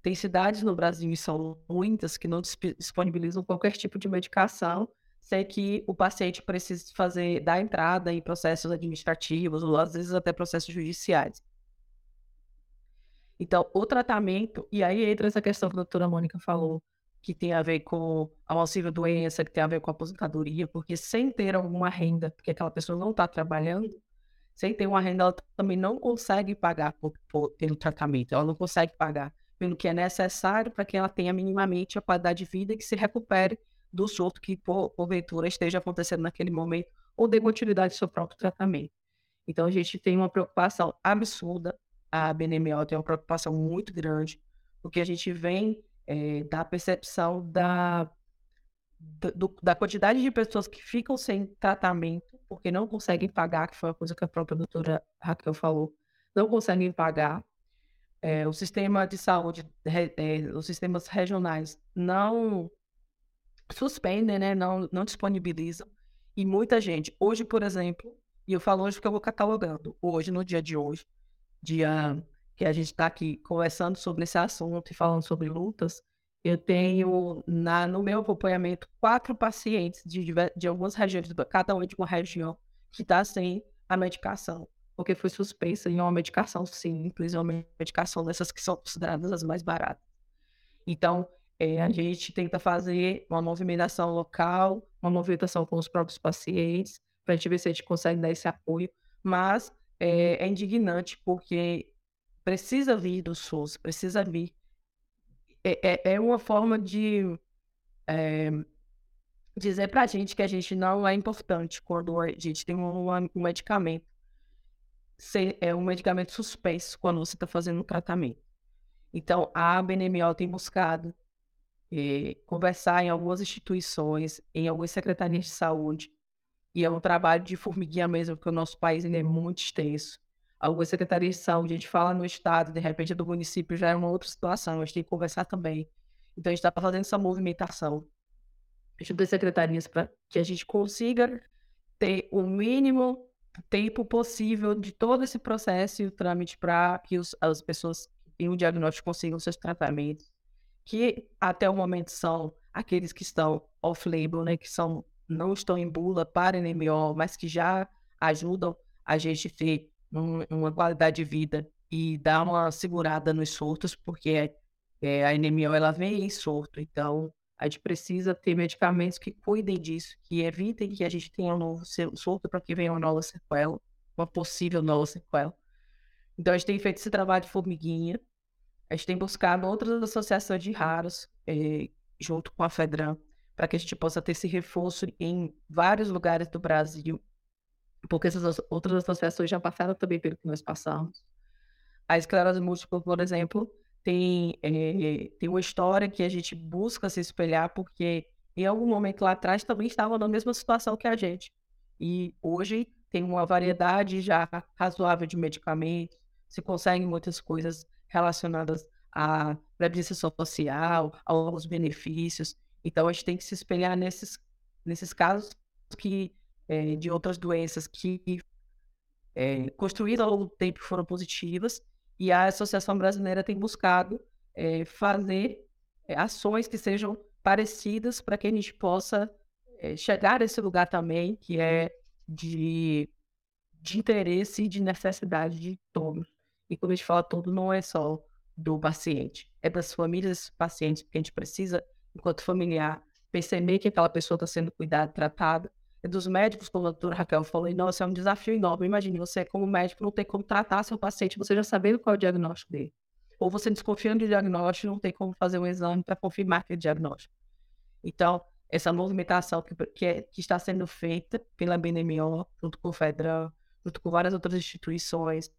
Tem cidades no Brasil, e são muitas, que não disponibilizam qualquer tipo de medicação, sem que o paciente precise fazer, dar entrada em processos administrativos, ou às vezes até processos judiciais. Então, o tratamento, e aí entra essa questão que a doutora Mônica falou, que tem a ver com a auxílio doença, que tem a ver com a aposentadoria, porque sem ter alguma renda, porque aquela pessoa não está trabalhando, sem ter uma renda, ela também não consegue pagar por, por, pelo tratamento, ela não consegue pagar pelo que é necessário para que ela tenha minimamente a qualidade de vida e que se recupere do surto que, por, porventura, esteja acontecendo naquele momento ou dê continuidade ao seu próprio tratamento. Então, a gente tem uma preocupação absurda, a BNMO tem uma preocupação muito grande, porque a gente vem é, da percepção da, do, da quantidade de pessoas que ficam sem tratamento porque não conseguem pagar, que foi uma coisa que a própria doutora Raquel falou, não conseguem pagar. É, o sistema de saúde, é, os sistemas regionais não suspendem, né, não, não disponibilizam. E muita gente, hoje, por exemplo, e eu falo hoje porque eu vou catalogando, hoje, no dia de hoje, dia que a gente está aqui conversando sobre esse assunto e falando sobre lutas, eu tenho na, no meu acompanhamento quatro pacientes de, de algumas regiões, cada um de uma região, que está sem a medicação, porque foi suspensa em uma medicação simples, uma medicação dessas que são consideradas as mais baratas. Então, é, a gente tenta fazer uma movimentação local, uma movimentação com os próprios pacientes, para a gente ver se a gente consegue dar esse apoio, mas é, é indignante porque precisa vir do SUS, precisa vir. É, é, é uma forma de é, dizer para a gente que a gente não é importante quando a gente tem um, um medicamento. Se, é um medicamento suspenso quando você está fazendo um tratamento. Então, a BNMO tem buscado eh, conversar em algumas instituições, em algumas secretarias de saúde, e é um trabalho de formiguinha mesmo, porque o nosso país ele é muito extenso algumas secretarias de saúde, a gente fala no estado, de repente do município já é uma outra situação, a gente tem que conversar também. Então a gente está fazendo essa movimentação junto das secretarias para que a gente consiga ter o mínimo tempo possível de todo esse processo e o trâmite para que os, as pessoas em um diagnóstico consigam seus tratamentos, que até o momento são aqueles que estão off-label, né, que são, não estão em bula para NMO, mas que já ajudam a gente ter uma qualidade de vida e dar uma segurada nos surtos, porque é, a NMO ela vem em surto, então a gente precisa ter medicamentos que cuidem disso, que evitem que a gente tenha um novo surto para que venha uma nova sequela, uma possível nova sequela. Então a gente tem feito esse trabalho de formiguinha, a gente tem buscado outras associações de raros, é, junto com a FEDRAM, para que a gente possa ter esse reforço em vários lugares do Brasil, porque essas outras associações já passaram também pelo que nós passamos. A esclerose múltipla, por exemplo, tem, é, tem uma história que a gente busca se espelhar, porque em algum momento lá atrás também estavam na mesma situação que a gente. E hoje tem uma variedade já razoável de medicamentos, se conseguem muitas coisas relacionadas à previdência social, a alguns benefícios. Então a gente tem que se espelhar nesses, nesses casos que é, de outras doenças que é, construídas ao longo do tempo foram positivas, e a Associação Brasileira tem buscado é, fazer ações que sejam parecidas para que a gente possa chegar a esse lugar também, que é de, de interesse e de necessidade de todos. E quando a gente fala todo, não é só do paciente, é das famílias pacientes, porque a gente precisa, enquanto familiar, perceber que aquela pessoa está sendo cuidada, tratada, dos médicos, como a doutora Raquel falou, e nossa, é um desafio enorme. Imagine você, como médico, não ter como tratar seu paciente, você já sabendo qual é o diagnóstico dele. Ou você desconfiando do diagnóstico, não tem como fazer um exame para confirmar aquele diagnóstico. Então, essa movimentação que, que, é, que, está sendo feita pela BNMO, junto com o FEDRAM, junto com várias outras instituições,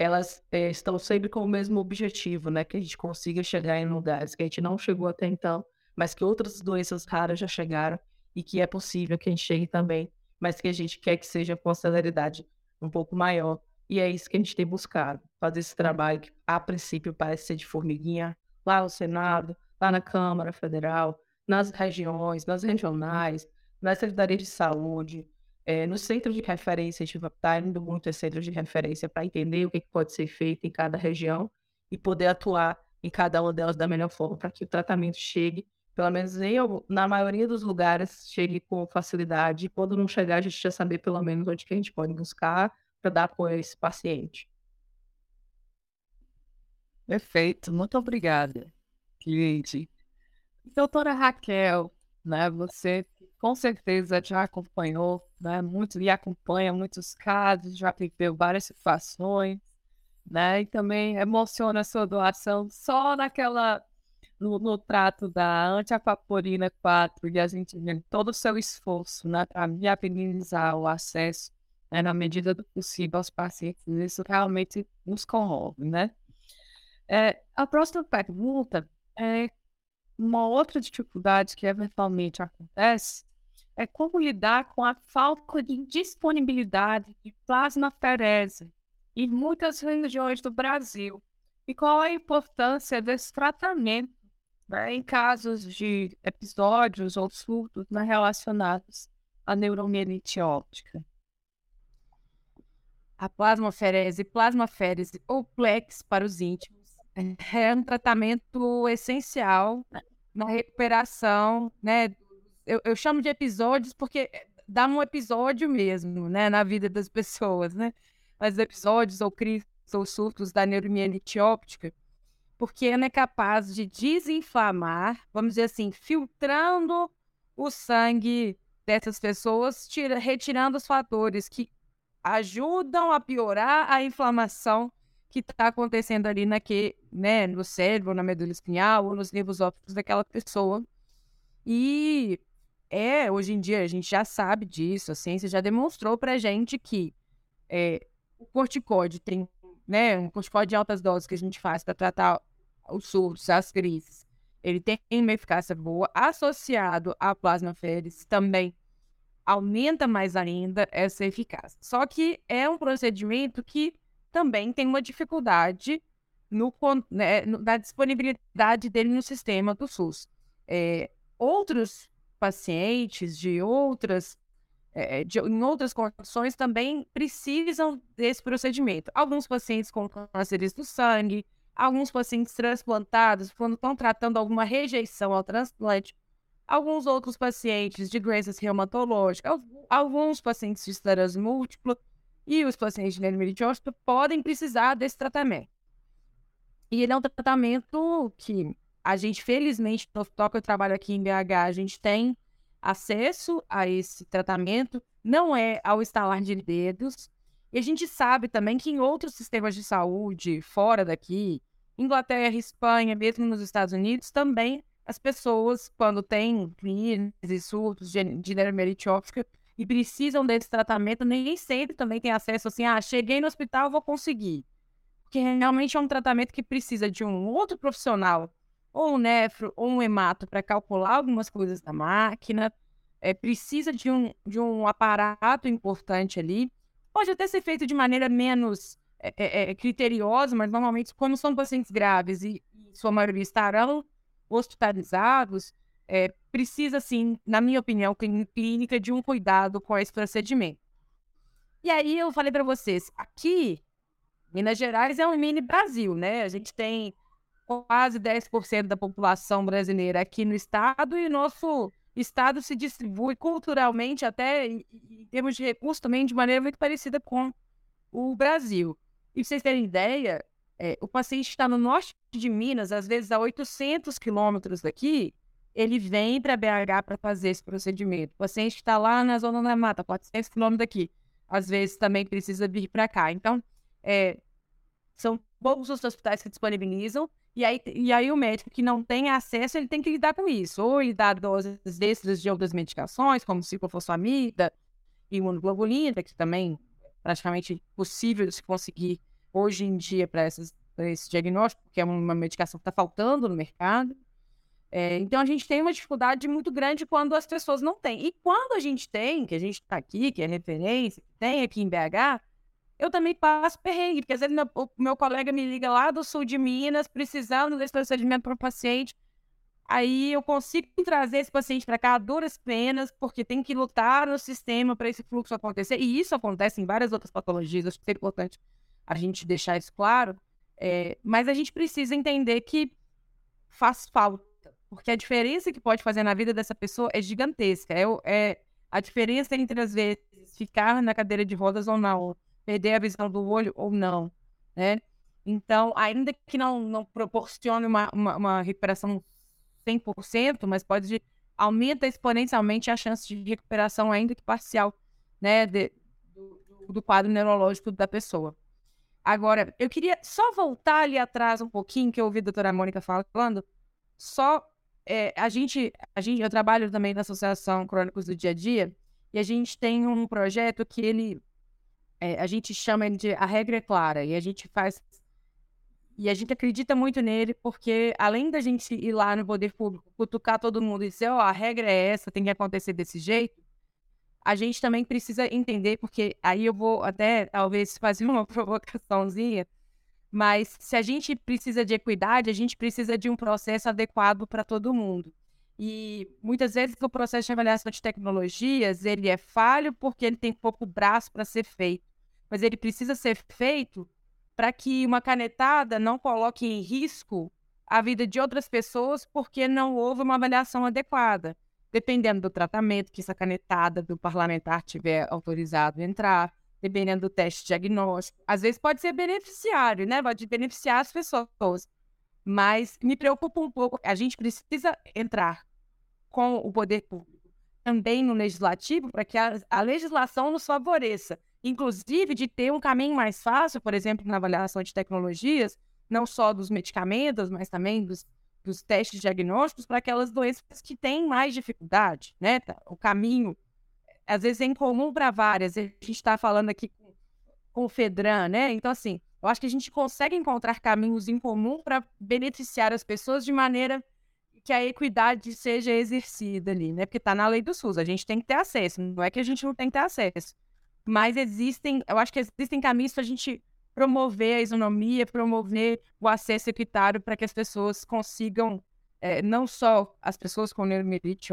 elas é, estão sempre com o mesmo objetivo, né? Que a gente consiga chegar em lugares que a gente não chegou até então, mas que outras doenças raras já chegaram e que é possível que a gente chegue também, mas que a gente quer que seja com celeridade um pouco maior. E é isso que a gente tem buscado, fazer esse trabalho que, a princípio, parece ser de formiguinha, lá no Senado, lá na Câmara Federal, nas regiões, nas regionais, nas secretarias de saúde, é, no centro de referência, a gente está indo muito a centros de referência para entender o que, que pode ser feito em cada região e poder atuar em cada uma delas da melhor forma para que o tratamento chegue, pelo menos em, na maioria dos lugares, chegue com facilidade. E quando não chegar, a gente já saber pelo menos onde que a gente pode buscar para dar apoio a esse paciente. Perfeito, muito obrigada, cliente. Doutora Raquel, né, você com certeza já acompanhou, né, muito, e acompanha muitos casos, já viveu várias situações, né, e também emociona a sua doação só naquela, no, no trato da antiapaporina 4, e a gente vê todo o seu esforço, né, para viabilizar o acesso, né, na medida do possível aos pacientes, isso realmente nos comove, né. É, a próxima pergunta é uma outra dificuldade que eventualmente acontece é como lidar com a falta de disponibilidade de plasmaferese em muitas regiões do Brasil e qual a importância desse tratamento né, em casos de episódios ou surtos né, relacionados à neuromielite óptica. A plasmaferese, plasmaferese ou plex para os íntimos é um tratamento essencial na recuperação, né? Eu, eu, chamo de episódios porque dá um episódio mesmo, né, na vida das pessoas, né? Mas episódios ou crises ou surtos da neuromielite óptica, porque ela é capaz de desinflamar, vamos dizer assim, filtrando o sangue dessas pessoas, tira, retirando os fatores que ajudam a piorar a inflamação que está acontecendo ali naque, né, no cérebro, na medula espinhal ou nos nervos ópticos daquela pessoa. E é, hoje em dia a gente já sabe disso, a ciência já demonstrou para gente que é, o corticóide tem, né, um corticóide de altas doses que a gente faz para tratar os surtos, as crises, ele tem uma eficácia boa, associado à plasmaférese também aumenta mais ainda essa eficácia. Só que é um procedimento que também tem uma dificuldade no, né, na disponibilidade dele no sistema do SUS. É, outros pacientes de outras é, de, em outras condições também precisam desse procedimento. Alguns pacientes com cânceres do sangue, alguns pacientes transplantados, quando estão tratando alguma rejeição ao transplante, alguns outros pacientes de doenças reumatológicas, alguns pacientes de esclerose múltipla, e os pacientes de anemia podem precisar desse tratamento. E ele é um tratamento que a gente, felizmente, no toque eu trabalho aqui em BH, a gente tem acesso a esse tratamento, não é ao estalar de dedos. E a gente sabe também que em outros sistemas de saúde, fora daqui, Inglaterra, Espanha, mesmo nos Estados Unidos, também as pessoas, quando têm crises surtos de, de e precisam desse tratamento, nem sempre também tem acesso assim, ah, cheguei no hospital, vou conseguir. Porque realmente é um tratamento que precisa de um outro profissional, ou um nefro, ou um hemato, para calcular algumas coisas da máquina, é, precisa de um, de um aparato importante ali. Pode até ser feito de maneira menos é, é, criteriosa, mas normalmente, quando são pacientes graves e, e sua maioria estarão hospitalizados, é, precisa, sim, na minha opinião, clínica, de um cuidado com esse procedimento. E aí eu falei para vocês, aqui, Minas Gerais é um mini Brasil, né? A gente tem quase 10% da população brasileira aqui no estado e nosso estado se distribui culturalmente, até em, termos de recursos também, de maneira muito parecida com o Brasil. E pra vocês terem ideia, é, o paciente está no norte de Minas, às vezes a 800 quilômetros daqui, ele vem para BH para fazer esse procedimento. O paciente está lá na zona da mata, 400 quilômetros daqui. Às vezes também precisa vir para cá. Então, é, são poucos os hospitais que disponibilizam, e aí, e aí o médico que não tem acesso, ele tem que lidar com isso. Ou ele dá doses extras de outras medicações, como ciclofosfamida, imunoglobulina, que também é praticamente possível de se conseguir hoje em dia para esse diagnóstico, porque é uma medicação que está faltando no mercado. É, então a gente tem uma dificuldade muito grande quando as pessoas não têm. E quando a gente tem, que a gente está aqui, que é referência, que tem aqui em BH, eu também passo perrengue, porque às vezes meu, o meu colega me liga lá do sul de Minas, precisando desse procedimento para o paciente. Aí eu consigo trazer esse paciente para cá a duras penas, porque tem que lutar no sistema para esse fluxo acontecer. E isso acontece em várias outras patologias, acho que é importante a gente deixar isso claro. É, mas a gente precisa entender que faz falta, porque a diferença que pode fazer na vida dessa pessoa é gigantesca. É, é a diferença entre, às vezes, ficar na cadeira de rodas ou não, perder a visão do olho ou não, né? Então, ainda que não, não proporcione uma, uma, uma recuperação 100%, mas pode aumenta exponencialmente a chance de recuperação, ainda que parcial, né, de, do, do, quadro neurológico da pessoa. Agora, eu queria só voltar ali atrás um pouquinho, que eu ouvi a doutora Mônica falando, só é, a, gente, a gente, eu trabalho também na Associação Crônicos do Dia a Dia, e a gente tem um projeto que ele, é, a gente chama ele de A Regra é Clara, e a gente faz e a gente acredita muito nele, porque além da gente ir lá no poder público, cutucar todo mundo e dizer, ó, oh, a regra é essa, tem que acontecer desse jeito, a gente também precisa entender, porque aí eu vou até talvez fazer uma provocaçãozinha, mas se a gente precisa de equidade, a gente precisa de um processo adequado para todo mundo. E muitas vezes o processo de avaliação de tecnologias, ele é falho porque ele tem pouco braço para ser feito. Mas ele precisa ser feito para que uma canetada não coloque em risco a vida de outras pessoas porque não houve uma avaliação adequada. Dependendo do tratamento que essa canetada do parlamentar tiver autorizado a entrar, dependendo do teste diagnóstico. Às vezes pode ser beneficiário, né? Pode beneficiar as pessoas. Mas me preocupa um pouco. A gente precisa entrar com o poder público também no legislativo para que a, a legislação nos favoreça inclusive de ter um caminho mais fácil, por exemplo, na avaliação de tecnologias, não só dos medicamentos, mas também dos, dos testes diagnósticos para aquelas doenças que têm mais dificuldade, né? Tá, o caminho, às vezes, é incomum para várias. A gente está falando aqui com, o FEDRAN, né? Então, assim, eu acho que a gente consegue encontrar caminhos em comum para beneficiar as pessoas de maneira que a equidade seja exercida ali, né? Porque está na lei do SUS, a gente tem que ter acesso, não é que a gente não tem que ter acesso. Mas existem, eu acho que existem caminhos para a gente promover a isonomia, promover o acesso equitário para que as pessoas consigam, é, não só as pessoas com neuromielite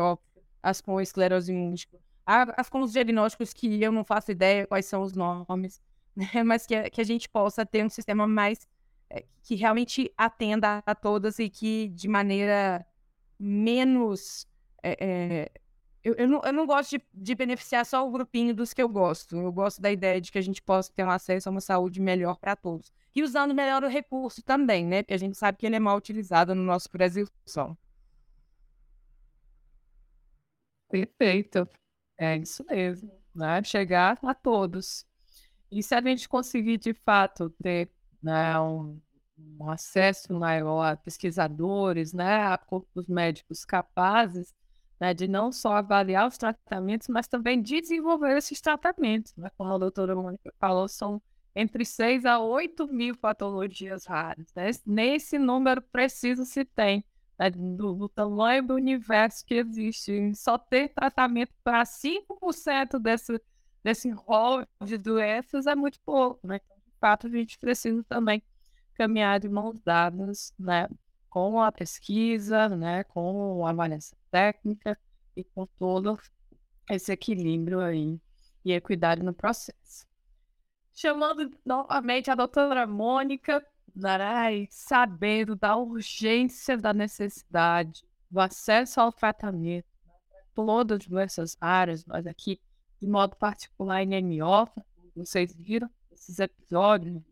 as com esclerose múltipla, as com os diagnósticos que eu não faço ideia quais são os nomes, né? mas que, que a gente possa ter um sistema mais é, que realmente atenda a todas e que de maneira menos é, eu, eu, não, eu não gosto de, de, beneficiar só o grupinho dos que eu gosto. Eu gosto da ideia de que a gente possa ter um acesso a uma saúde melhor para todos. E usando melhor o recurso também, né? Porque a gente sabe que ele é mal utilizado no nosso Brasil só. Perfeito. É isso mesmo. Né? Chegar a todos. E se a gente conseguir, de fato, ter né, um, um acesso maior a pesquisadores, né, a corpos médicos capazes, né, de não só avaliar os tratamentos, mas também desenvolver esses tratamentos. Né? Como a doutora Mônica falou, são entre 6 a 8 mil patologias raras. Né? Nesse número preciso se tem, né, do, do, tamanho do universo que existe. só ter tratamento para 5% desse, desse rol de doenças é muito pouco. Né? Então, de fato, a gente precisa também caminhar de mãos dadas né, com a pesquisa, né, com a avaliação técnica e com todo esse equilíbrio aí e equidade no processo. Chamando novamente a doutora Mônica Narai, sabendo da urgência da necessidade do acesso ao tratamento né, todas essas áreas, nós aqui, de modo particular em MO, vocês viram esses episódios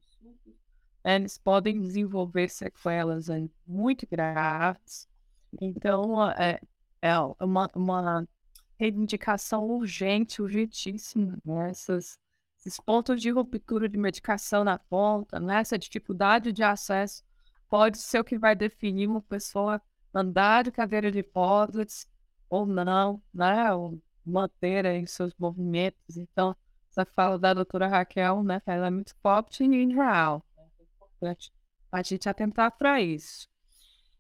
eles podem desenvolver sequelas muito graves. Então, é, é uma, uma reivindicação urgente, urgentíssima, né? Essas, esses pontos de ruptura de medicação na ponta, né? essa dificuldade de acesso, pode ser o que vai definir uma pessoa andar de cadeira de rodas ou não, né? Ou manter aí seus movimentos. Então, essa fala da doutora Raquel, né? Ela é muito forte e real importante a gente atentar para isso.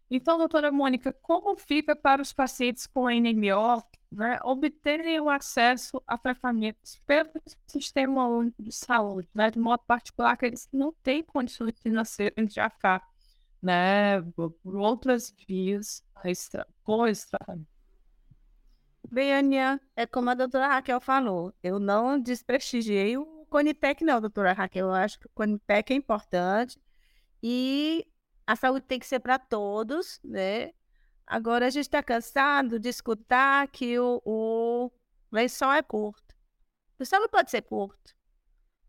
Então, doutora Mônica, como fica para os pacientes com NMO né, obterem o acesso a tratamentos pelo Sistema Único de Saúde, né, de modo particular que eles não têm condições financeiras de arcar né, por outras vias extra, com esse tratamento? Bem, Aninha, é como a doutora Raquel falou, eu não desprestigiei o Conitec, não, doutora Raquel. Eu acho que o Conitec é importante e a saúde tem que ser para todos, né? Agora a gente está cansado de escutar que o, o lençol é curto. O lençol não pode ser curto,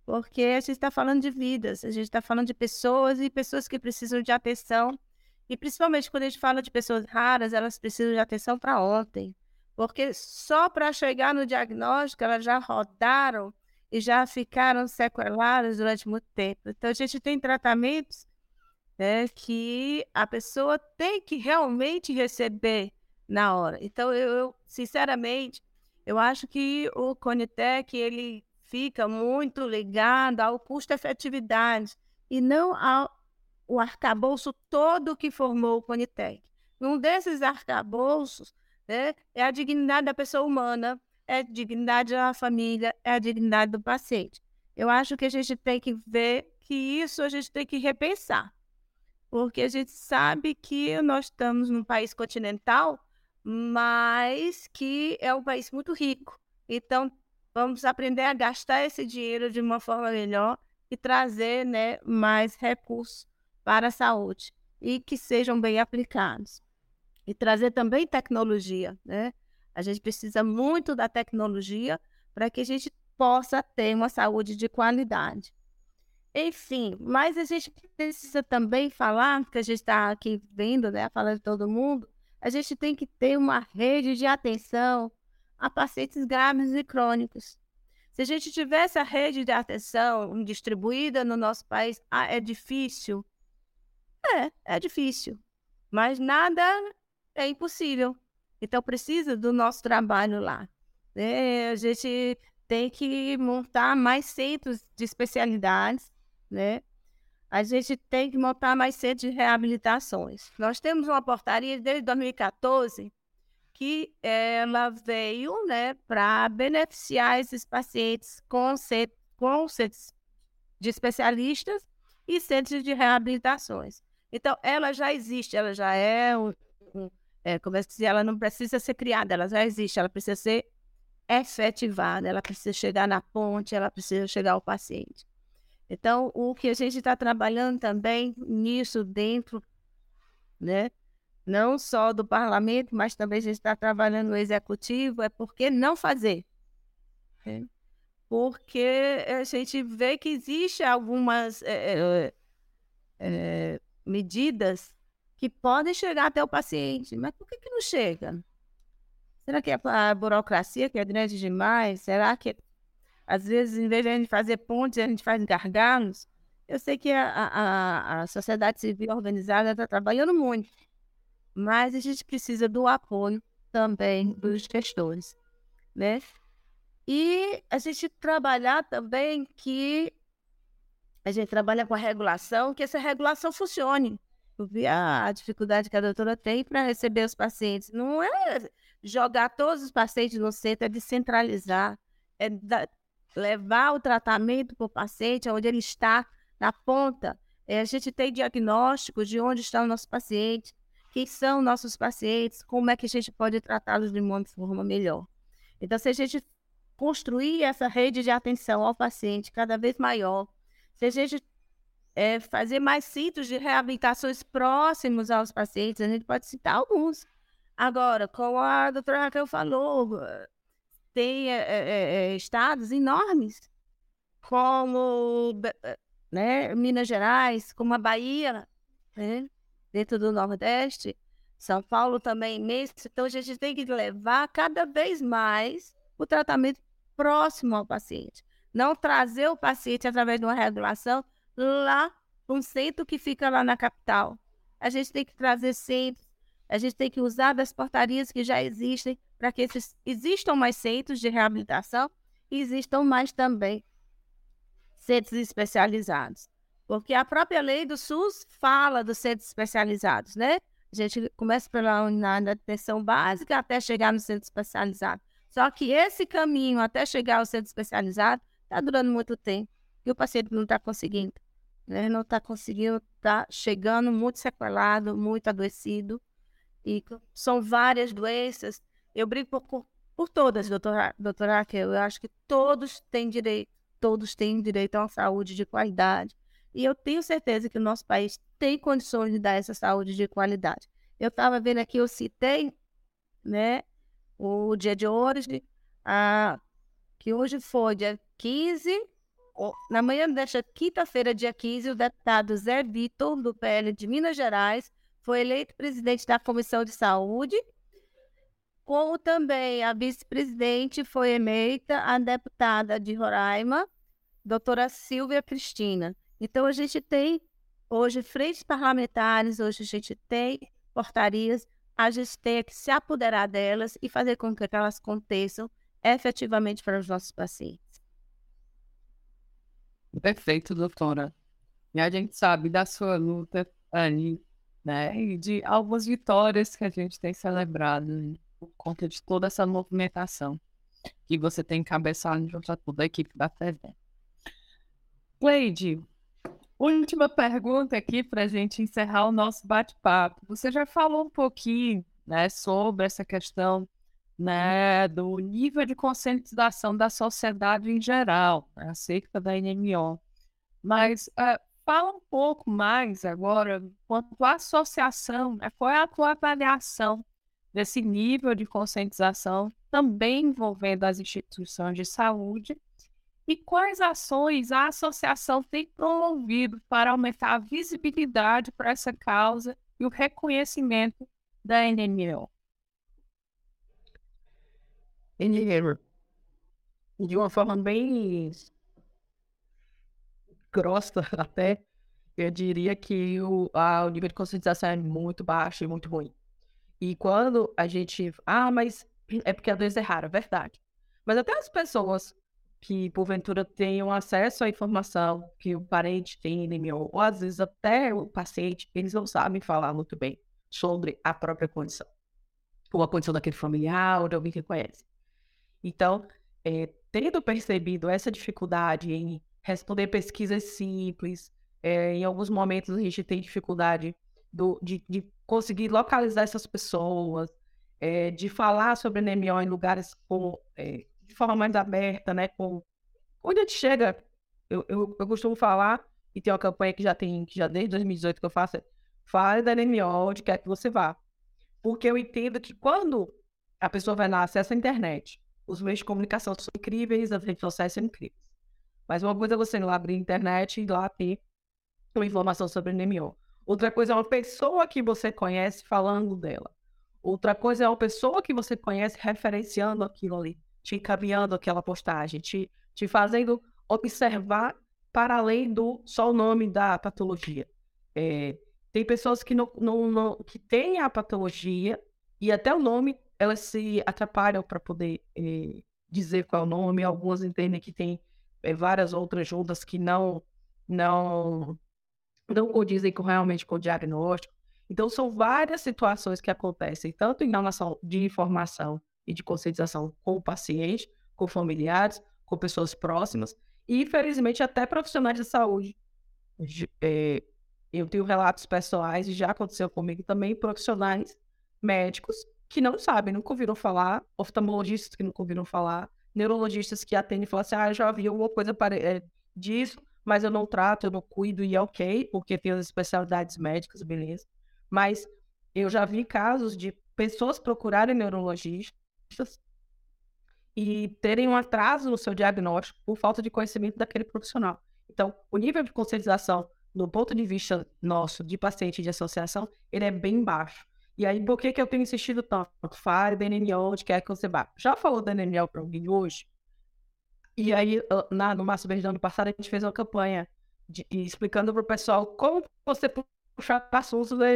porque a gente está falando de vidas, a gente está falando de pessoas e pessoas que precisam de atenção. E principalmente quando a gente fala de pessoas raras, elas precisam de atenção para ontem. Porque só para chegar no diagnóstico, elas já rodaram e já ficaram sequeladas durante muito tempo. Então, a gente tem tratamentos né, que a pessoa tem que realmente receber na hora. Então, eu, eu sinceramente, eu acho que o Conitec, ele fica muito ligado ao custo-efetividade e não ao o arcabouço todo que formou o Conitec. Um desses arcabouços né, é a dignidade da pessoa humana, é a dignidade da família, é a dignidade do paciente. Eu acho que a gente tem que ver que isso a gente tem que repensar porque a gente sabe que nós estamos num país continental, mas que é um país muito rico. Então, vamos aprender a gastar esse dinheiro de uma forma melhor e trazer né, mais recursos para a saúde e que sejam bem aplicados. E trazer também tecnologia. Né? A gente precisa muito da tecnologia para que a gente possa ter uma saúde de qualidade. Enfim, mas a gente precisa também falar, que a gente está aqui vendo, né, falando de todo mundo, a gente tem que ter uma rede de atenção a pacientes graves e crônicos. Se a gente tiver essa rede de atenção distribuída no nosso país, ah, é difícil? É, é difícil. Mas nada é impossível. Então precisa do nosso trabalho lá. É, a gente tem que montar mais centros de especialidades né? A gente tem que montar mais centros de reabilitações. Nós temos uma portaria desde 2014 que ela veio né, para beneficiar esses pacientes com, centros, de especialistas e centros de reabilitações. Então, ela já existe, ela já é, um, é como é que dizer, ela não precisa ser criada, ela já existe, ela precisa ser efetivada, ela precisa chegar na ponte, ela precisa chegar ao paciente. Então, o que a gente está trabalhando também nisso dentro, né? Não só do parlamento, mas também a gente está trabalhando no executivo, é por que não fazer? Né? Porque a gente vê que existe algumas é, é, medidas que podem chegar até o paciente, mas por que, que não chega? Será que é a burocracia que é grande demais? Será que às vezes, em vez de a gente fazer pontes, a gente faz gargalos. Eu sei que a, a, a sociedade civil organizada está trabalhando muito, mas a gente precisa do apoio também dos gestores, né? E a gente trabalhar também que a gente trabalha com a regulação, que essa regulação funcione. Eu vi a, dificuldade que a doutora tem para receber os pacientes. Não é jogar todos os pacientes no centro, é descentralizar, é da, levar o tratamento para o paciente onde ele está, na ponta. É, a gente tem diagnósticos de onde está o nosso paciente, quem são nossos pacientes, como é que a gente pode tratá-los de uma forma melhor. Então, se a gente construir essa rede de atenção ao paciente cada vez maior, se a gente é, fazer mais sítios de reabilitações próximos aos pacientes, a gente pode citar alguns. Agora, como a doutora Raquel falou, tem é, é, estados enormes, como né, Minas Gerais, como a Bahia, né, dentro do Nordeste, São Paulo também imenso. Então, a gente tem que levar cada vez mais o tratamento próximo ao paciente. Não trazer o paciente através de uma regulação lá um centro que fica lá na capital. A gente tem que trazer centros, a gente tem que usar das portarias que já existem para que esses, existam mais centros de reabilitação e existam mais também centros especializados. Porque a própria lei do SUS fala dos centros especializados, né? A gente começa pela na, na atenção básica até chegar no centro especializado. Só que esse caminho até chegar ao centro especializado está durando muito tempo e o paciente não está conseguindo. Né? Não está conseguindo, está chegando muito sequelado, muito adoecido. E são várias doenças. Eu brigo por, por todas, doutora, doutora Raquel. Eu acho que todos têm direito, todos têm direito a uma saúde de qualidade. E eu tenho certeza que o nosso país tem condições de dar essa saúde de qualidade. Eu estava vendo aqui, eu citei, né, o dia de hoje, a, que hoje foi dia 15, na manhã desta quinta-feira, dia 15, o deputado Zé Vitor, do PL de Minas Gerais, foi eleito presidente da Comissão de Saúde, como também a vice-presidente foi eleita a deputada de Roraima, doutora Silvia Cristina. Então, a gente tem hoje frentes parlamentares, hoje a gente tem portarias, a gente tem que se apoderar delas e fazer com que elas aconteçam efetivamente para os nossos pacientes. Perfeito, doutora. E a gente sabe da sua luta ali, né? E de algumas vitórias que a gente tem celebrado né? Por conta de toda essa movimentação que você tem encabeçado junto a toda a equipe da TV. Cleide, Última pergunta aqui para a gente encerrar o nosso bate-papo. Você já falou um pouquinho né, sobre essa questão né, do nível de conscientização da sociedade em geral né, acerca da NMO. Mas uh, fala um pouco mais agora quanto à associação, né, qual é a tua avaliação desse nível de conscientização também envolvendo as instituições de saúde e quais ações a associação tem promovido para aumentar a visibilidade para essa causa e o reconhecimento da NMO? NMO, de uma forma bem grossa até, eu diria que o, a, o nível de conscientização é muito baixo e muito ruim. E quando a gente. Ah, mas é porque a doença é rara, verdade. Mas até as pessoas que porventura tenham acesso à informação que o parente tem NMO, ou às vezes até o paciente, eles não sabem falar muito bem sobre a própria condição, ou a condição daquele familiar, ou de alguém que conhece. Então, é, tendo percebido essa dificuldade em responder pesquisas simples, é, em alguns momentos a gente tem dificuldade do, de, de, conseguir localizar essas pessoas, é, de falar sobre NMO em lugares com forma mais aberta, né? Com... Onde a gente chega, eu, eu, eu costumo falar, e tem uma campanha que já tem, que já desde 2018 que eu faço, é, fale da NMO onde quer que você vá. Porque eu entendo que quando a pessoa vai lá, acessa a internet, os meios de comunicação são incríveis, as redes sociais são incríveis. Mas uma coisa é você ir lá abrir a internet e lá ter uma informação sobre NMO. Outra coisa é uma pessoa que você conhece falando dela. Outra coisa é uma pessoa que você conhece referenciando aquilo ali te encaminhando aquela postagem, te, te fazendo observar para além do só o nome da patologia. É, tem pessoas que não, não, não, que têm a patologia e até o nome elas se atrapalham para poder é, dizer qual é o nome. Algumas entendem que tem é, várias outras juntas que não não não condizem com, realmente com o diagnóstico. Então são várias situações que acontecem tanto em relação de informação e de conscientização com o paciente, com familiares, com pessoas próximas e, infelizmente, até profissionais de saúde. É, eu tenho relatos pessoais e já aconteceu comigo também, profissionais médicos que não sabem, nunca ouviram falar, oftalmologistas que nunca ouviram falar, neurologistas que atendem e falam assim, ah, já vi alguma coisa é, disso, mas eu não trato, eu não cuido e é ok, porque tem as especialidades médicas, beleza. Mas eu já vi casos de pessoas procurarem neurologistas e terem um atraso no seu diagnóstico por falta de conhecimento daquele profissional. Então, o nível de conscientização, do ponto de vista nosso, de paciente de associação, ele é bem baixo. E aí, por que, que eu tenho insistido tanto? Fale da NMO onde quer que você vá. Já falou da NMO para alguém hoje? E aí, na, no Márcio Verde do ano passado, a gente fez uma campanha de, explicando para o pessoal como você puxar assuntos da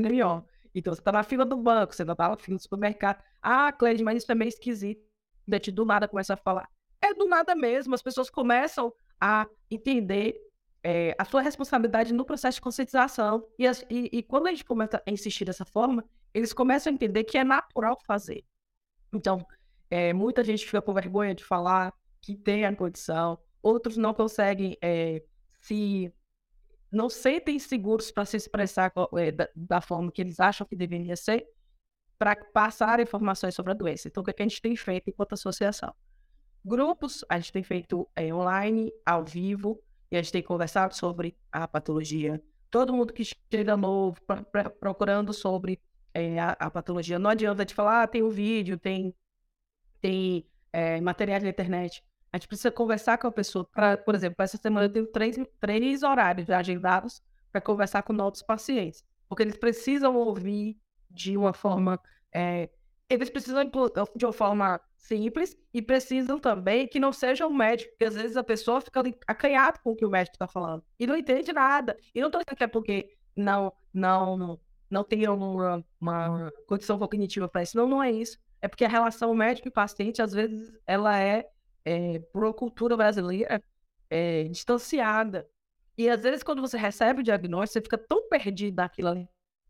NMO. Então, você tá na fila do banco, você tá na fila do supermercado. Ah, Cleide, mas isso é meio esquisito. Do nada começa a falar. É do nada mesmo, as pessoas começam a entender é, a sua responsabilidade no processo de conscientização. E, e, e, quando a gente começa a insistir dessa forma, eles começam a entender que é natural fazer. Então, é, muita gente fica com vergonha de falar que tem a condição, outros não conseguem é, se. não sentem seguros para se expressar é, da, da, forma que eles acham que deveria ser, para passar informações sobre a doença. Então, o que, é que a gente tem feito enquanto associação? Grupos, a gente tem feito é, online, ao vivo, e a gente tem conversado sobre a patologia. Todo mundo que chega novo, pra, pra, procurando sobre a, a, patologia, não adianta de falar, ah, tem o um vídeo, tem, tem é, materiais na internet. A gente precisa conversar com a pessoa. Pra, por exemplo, essa semana eu tenho três, três horários agendados para conversar com novos pacientes, porque eles precisam ouvir de uma forma. É, eles precisam de uma forma simples e precisam também que não seja o um médico, porque às vezes a pessoa fica acanhada com o que o médico está falando e não entende nada. E não estou dizendo que é porque não, não, não tem uma, uma condição cognitiva para isso. Não, não é isso. É porque a relação médico e paciente, às vezes, ela é, é por uma cultura brasileira, é, distanciada. E às vezes, quando você recebe o diagnóstico, você fica tão perdido naquilo ali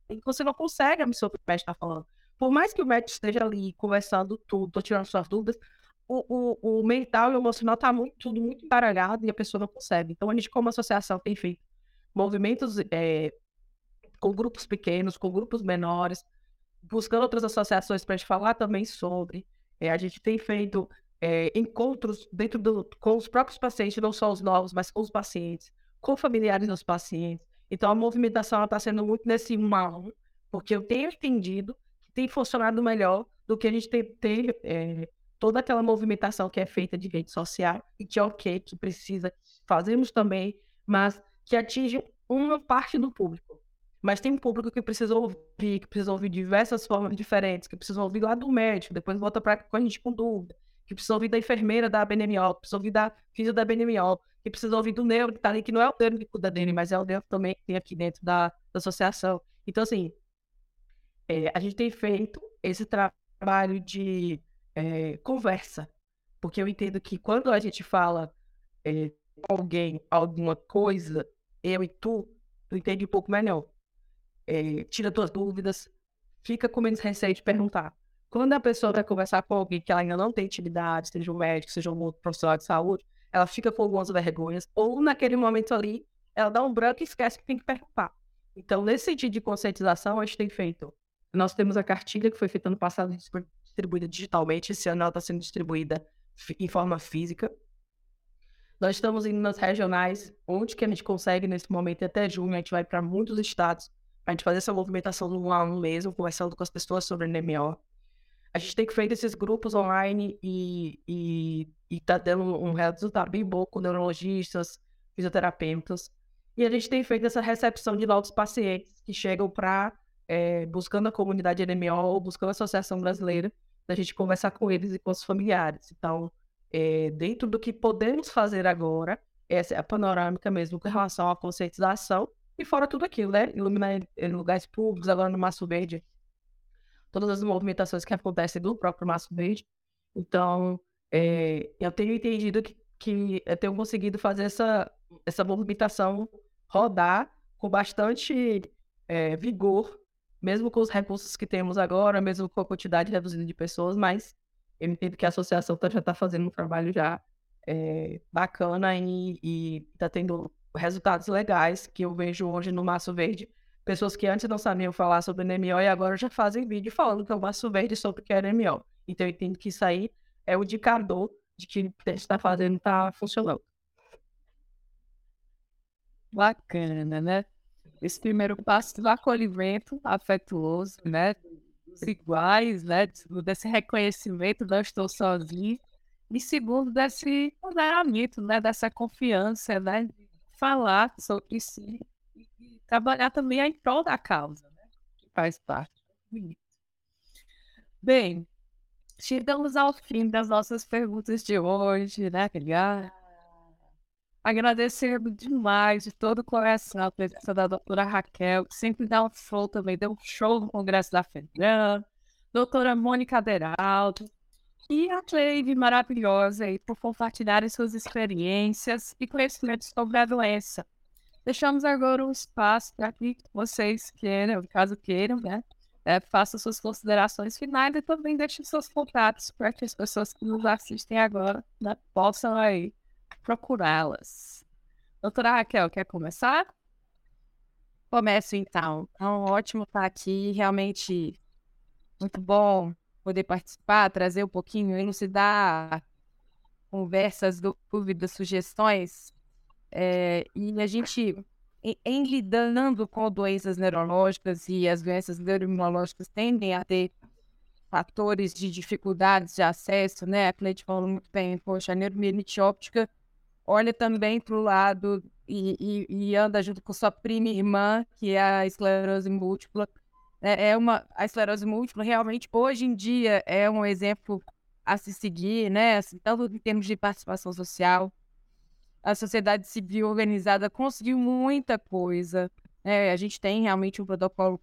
que você não consegue absorver o que o médico está falando por mais que o médico esteja ali conversando tudo, tirando suas dúvidas, o, o, o mental e o emocional está muito, tudo muito embaralhado e a pessoa não consegue. Então, a gente, como associação, tem feito movimentos é, com grupos pequenos, com grupos menores, buscando outras associações para a gente falar também sobre. É, a gente tem feito é, encontros dentro do, com os próprios pacientes, não só os novos, mas com os pacientes, com familiares dos pacientes. Então, a movimentação está sendo muito nesse um porque eu tenho entendido tem funcionado melhor do que a gente ter, ter é, toda aquela movimentação que é feita de rede social e que é ok, que precisa, fazemos também, mas que atinge uma parte do público. Mas tem um público que precisa ouvir, que precisa ouvir diversas formas diferentes, que precisa ouvir lá do médico, depois volta para a gente com dúvida, que precisa ouvir da enfermeira da BNMO, que precisa ouvir da filha da BNMO, que precisa ouvir do neuro que está ali, que não é o neuro que cuida dele, mas é o neuro também que tem aqui dentro da, da associação. Então, assim, é, a gente tem feito esse trabalho de é, conversa, porque eu entendo que quando a gente fala é, alguém alguma coisa, eu e tu, tu entende um pouco melhor. É, tira tuas dúvidas, fica com menos receio de perguntar. Quando a pessoa vai conversar com alguém que ela ainda não tem intimidade, seja um médico, seja um outro profissional de saúde, ela fica com algumas vergonhas, ou naquele momento ali, ela dá um branco e esquece que tem que perguntar. Então, nesse sentido de conscientização, a gente tem feito nós temos a cartilha que foi feita ano passado distribuída digitalmente. Esse ano ela está sendo distribuída em forma física. Nós estamos indo nas regionais, onde que a gente consegue nesse momento, até junho, a gente vai para muitos estados, para a gente fazer essa movimentação no ano mesmo, conversando com as pessoas sobre NMO. A gente tem feito esses grupos online e, e, e tá dando um resultado bem bom com neurologistas, fisioterapeutas. E a gente tem feito essa recepção de novos pacientes que chegam para é, buscando a comunidade NMO, buscando a Associação Brasileira, da gente conversar com eles e com os familiares. Então, é, dentro do que podemos fazer agora, essa é a panorâmica mesmo com relação à conscientização e fora tudo aquilo, né? Iluminar em lugares públicos, agora no Maço Verde, todas as movimentações que acontecem do próprio Maço Verde. Então, é, eu tenho entendido que, que eu tenho conseguido fazer essa, essa movimentação rodar com bastante é, vigor mesmo com os recursos que temos agora, mesmo com a quantidade reduzida de pessoas, mas eu entendo que a associação tá, já está fazendo um trabalho já é, bacana e está tendo resultados legais que eu vejo hoje no Maço Verde. Pessoas que antes não sabiam falar sobre NMO e agora já fazem vídeo falando que o Maço Verde sobre o que é NMO. Então eu entendo que isso aí é o indicador de que o que está fazendo está funcionando. Bacana, né? esse primeiro passo do acolhimento afetuoso, né? Dos iguais, né? Desse reconhecimento, não estou sozinho. E segundo, desse empoderamento, né? Dessa confiança, né? Falar sobre si trabalhar também em prol da causa, né? Que faz parte. Bem, chegamos ao fim das nossas perguntas de hoje, né, Obrigada agradecendo demais de todo o coração a presença da doutora Raquel, que sempre dá um show também, deu um show no Congresso da FEDRAM, doutora Mônica Deraldo, e a Cleive maravilhosa aí por compartilharem suas experiências e conhecimentos sobre a doença. Deixamos agora um espaço para que vocês queiram, caso queiram, né? É, façam suas considerações finais e também deixem seus contatos para que as pessoas que nos assistem agora né, possam aí procurá-las. Doutora Raquel, quer começar? Começo então. Então, ótimo estar aqui. Realmente muito bom poder participar, trazer um pouquinho, elucidar conversas, dúvidas, sugestões. É, e a gente, em, em, lidando com doenças neurológicas e as doenças neuroimunológicas tendem a ter fatores de dificuldades de acesso, né? A Cleide falou muito bem, poxa, a neuromielite óptica olha também para o lado e, e, e, anda junto com sua prima irmã, que é a esclerose múltipla. É, é uma, a esclerose múltipla realmente, hoje em dia, é um exemplo a se seguir, né? Assim, tanto em termos de participação social. A sociedade civil organizada conseguiu muita coisa. Né? A gente tem realmente um protocolo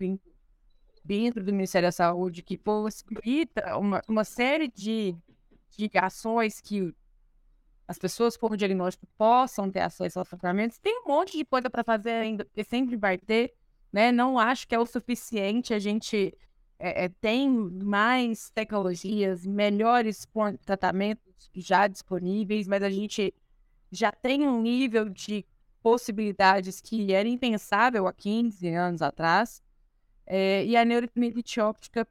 dentro do Ministério da Saúde que possibilita uma, uma série de, de ações que as pessoas com diagnóstico possam ter acesso aos tratamentos. Tem um monte de coisa para fazer ainda, porque sempre vai ter, né? Não acho que é o suficiente a gente é, é, tem mais tecnologias, melhores tratamentos já disponíveis, mas a gente já tem um nível de possibilidades que era impensável há 15 anos atrás. É, e a neuromielite óptica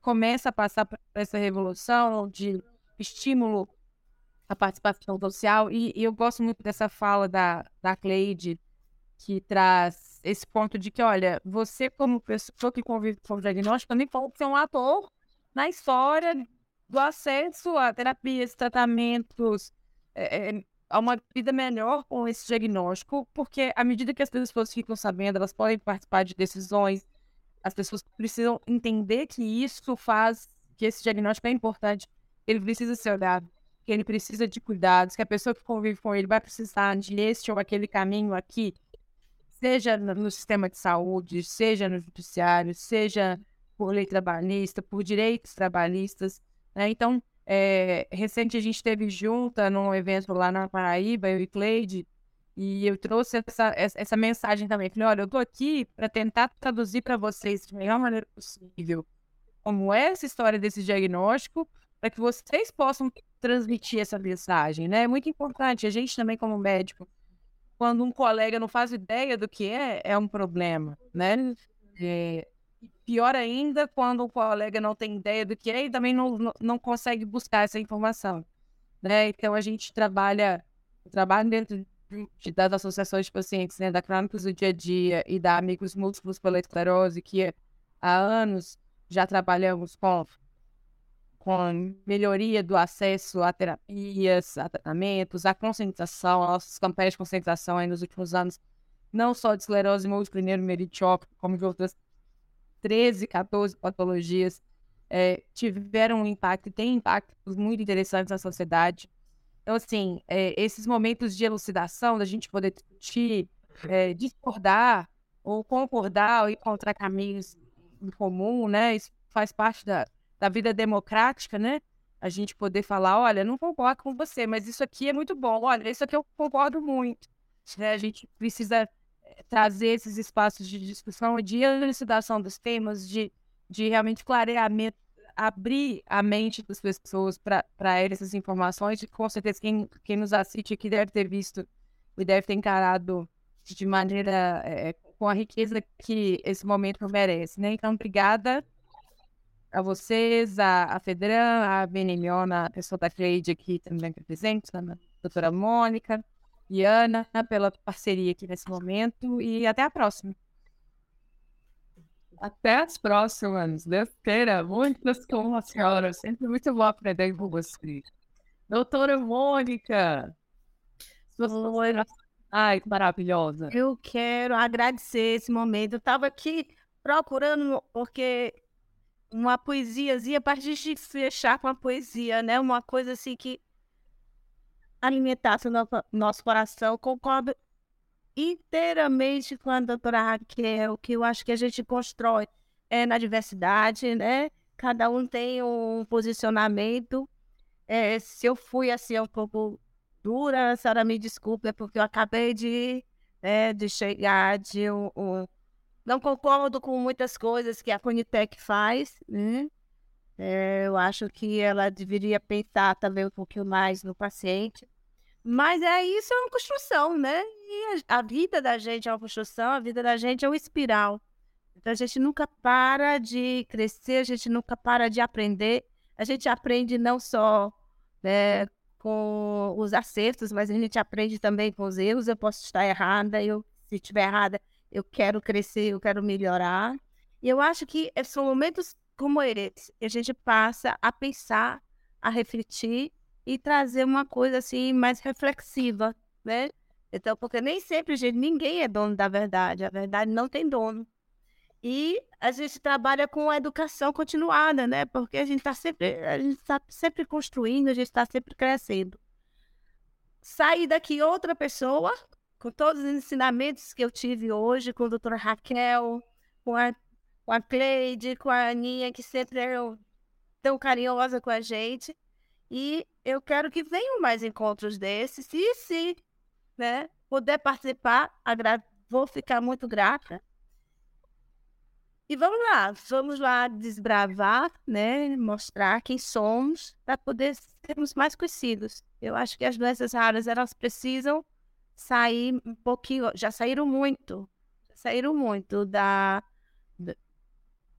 começa a passar por essa revolução de estímulo à participação social. E, e eu gosto muito dessa fala da, da Cleide, que traz esse ponto de que, olha, você como pessoa que convive com o diagnóstico também pode ser um ator na história do acesso a terapias, tratamentos, é, a uma vida melhor com esse diagnóstico, porque à medida que as pessoas ficam sabendo, elas podem participar de decisões, as pessoas precisam entender que isso faz, que esse diagnóstico é importante, ele precisa ser olhado, que ele precisa de cuidados, que a pessoa que convive com ele vai precisar de este ou aquele caminho aqui, seja no sistema de saúde, seja no judiciário, seja por lei trabalhista, por direitos trabalhistas. Né? Então, é, recente a gente teve junta num evento lá na Paraíba, eu e Cleide, e eu trouxe essa, essa mensagem também. Falei, olha, eu estou aqui para tentar traduzir para vocês da melhor maneira possível como é essa história desse diagnóstico, para que vocês possam transmitir essa mensagem, né? É muito importante, a gente também como médico, quando um colega não faz ideia do que é, é um problema, né? É, pior ainda quando um colega não tem ideia do que é e também não, não, consegue buscar essa informação, né? Então a gente trabalha, trabalha dentro de, das associações de pacientes, né, da Crônicos do Dia a Dia e da Amigos Múltiplos pela Esclerose, que há anos já trabalhamos com com melhoria do acesso a terapias, a tratamentos, a conscientização, nossas campanhas de conscientização aí nos últimos anos, não só de esclerose múltipla e neuromeritiopa, como de outras 13, 14 patologias, é, tiveram um impacto têm impactos muito interessantes na sociedade. Então, assim, é, esses momentos de elucidação, da gente poder discutir, é, discordar ou concordar ou encontrar caminhos em comum, né? Isso faz parte da, da vida democrática, né? A gente poder falar, olha, não concordo com você, mas isso aqui é muito bom. Olha, isso aqui eu concordo muito. Né? A gente precisa trazer esses espaços de discussão, de elucidação dos temas, de, de realmente clareamento, abrir a mente das pessoas para essas informações. E com certeza quem, quem nos assiste aqui deve ter visto e deve ter encarado de maneira é, com a riqueza que esse momento merece, né? Então, obrigada a vocês, a, a Fedran, a BNMO, a pessoa da Cleide aqui também presente, a doutora Mônica e Ana, pela parceria aqui nesse momento e até a próxima. Até as próximas. Deus queira. Muitas com a senhora. Sempre muito bom aprender com você. Doutora Mônica. Ai, que maravilhosa. Eu quero agradecer esse momento. Eu estava aqui procurando, porque uma poesiazinha para a gente fechar com a poesia, né? Uma coisa assim que alimentasse nosso, nosso coração. Concordo inteiramente com a doutora Raquel, que eu acho que a gente constrói é, na diversidade, né? Cada um tem um posicionamento. É, se eu fui assim um pouco dura, a senhora me desculpe, é porque eu acabei de né, de chegar de um, um... Não concordo com muitas coisas que a Conitec faz, né? É, eu acho que ela deveria pensar também um pouquinho mais no paciente. Mas é isso, é uma construção, né? E a, a vida da gente é uma construção, a vida da gente é uma espiral. Então a gente nunca para de crescer, a gente nunca para de aprender. A gente aprende não só né, com os acertos, mas a gente aprende também com os erros. Eu posso estar errada, eu, se estiver errada, eu quero crescer, eu quero melhorar. E eu acho que são momentos como esse que a gente passa a pensar, a refletir e trazer uma coisa assim mais reflexiva, né? Então, porque nem sempre, gente, ninguém é dono da verdade. A verdade não tem dono. E a gente trabalha com a educação continuada, né? Porque a gente está sempre, a gente está sempre construindo, a gente está sempre crescendo. Sair daqui outra pessoa, com todos os ensinamentos que eu tive hoje, com a doutora Raquel, com a, com a Cleide, com a Aninha, que sempre é tão carinhosa com a gente. E eu quero que venham mais encontros desses. E se né, puder participar, vou ficar muito grata. E vamos lá, vamos lá desbravar, né? Mostrar quem somos para poder sermos mais conhecidos. Eu acho que as doenças raras elas precisam sair um pouquinho, já saíram muito, já saíram muito da, da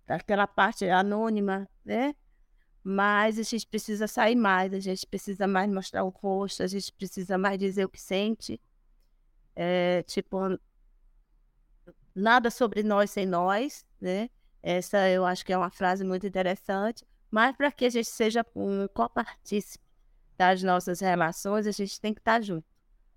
daquela parte anônima, né? Mas a gente precisa sair mais, a gente precisa mais mostrar o rosto, a gente precisa mais dizer o que sente. É, tipo, nada sobre nós sem nós, né? Essa eu acho que é uma frase muito interessante, mas para que a gente seja um copartícipe das nossas relações, a gente tem que estar junto.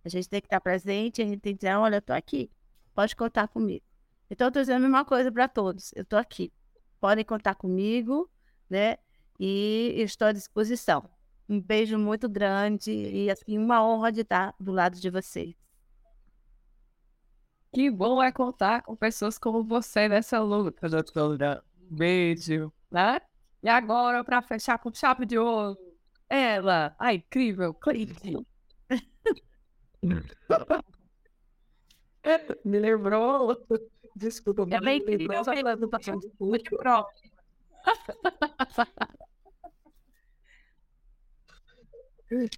A gente tem que estar presente, a gente tem que dizer, olha, eu estou aqui, pode contar comigo. Então, eu estou dizendo a mesma coisa para todos, eu estou aqui. Podem contar comigo, né? E estou à disposição. Um beijo muito grande e assim, uma honra de estar do lado de vocês. Que bom é contar com pessoas como você nessa luta, doutora. Beijo, né? E agora, para fechar com chave de ouro, ela, a incrível Cleide. me lembrou. Desculpa, é bem incrível falando do paciente muito próximo.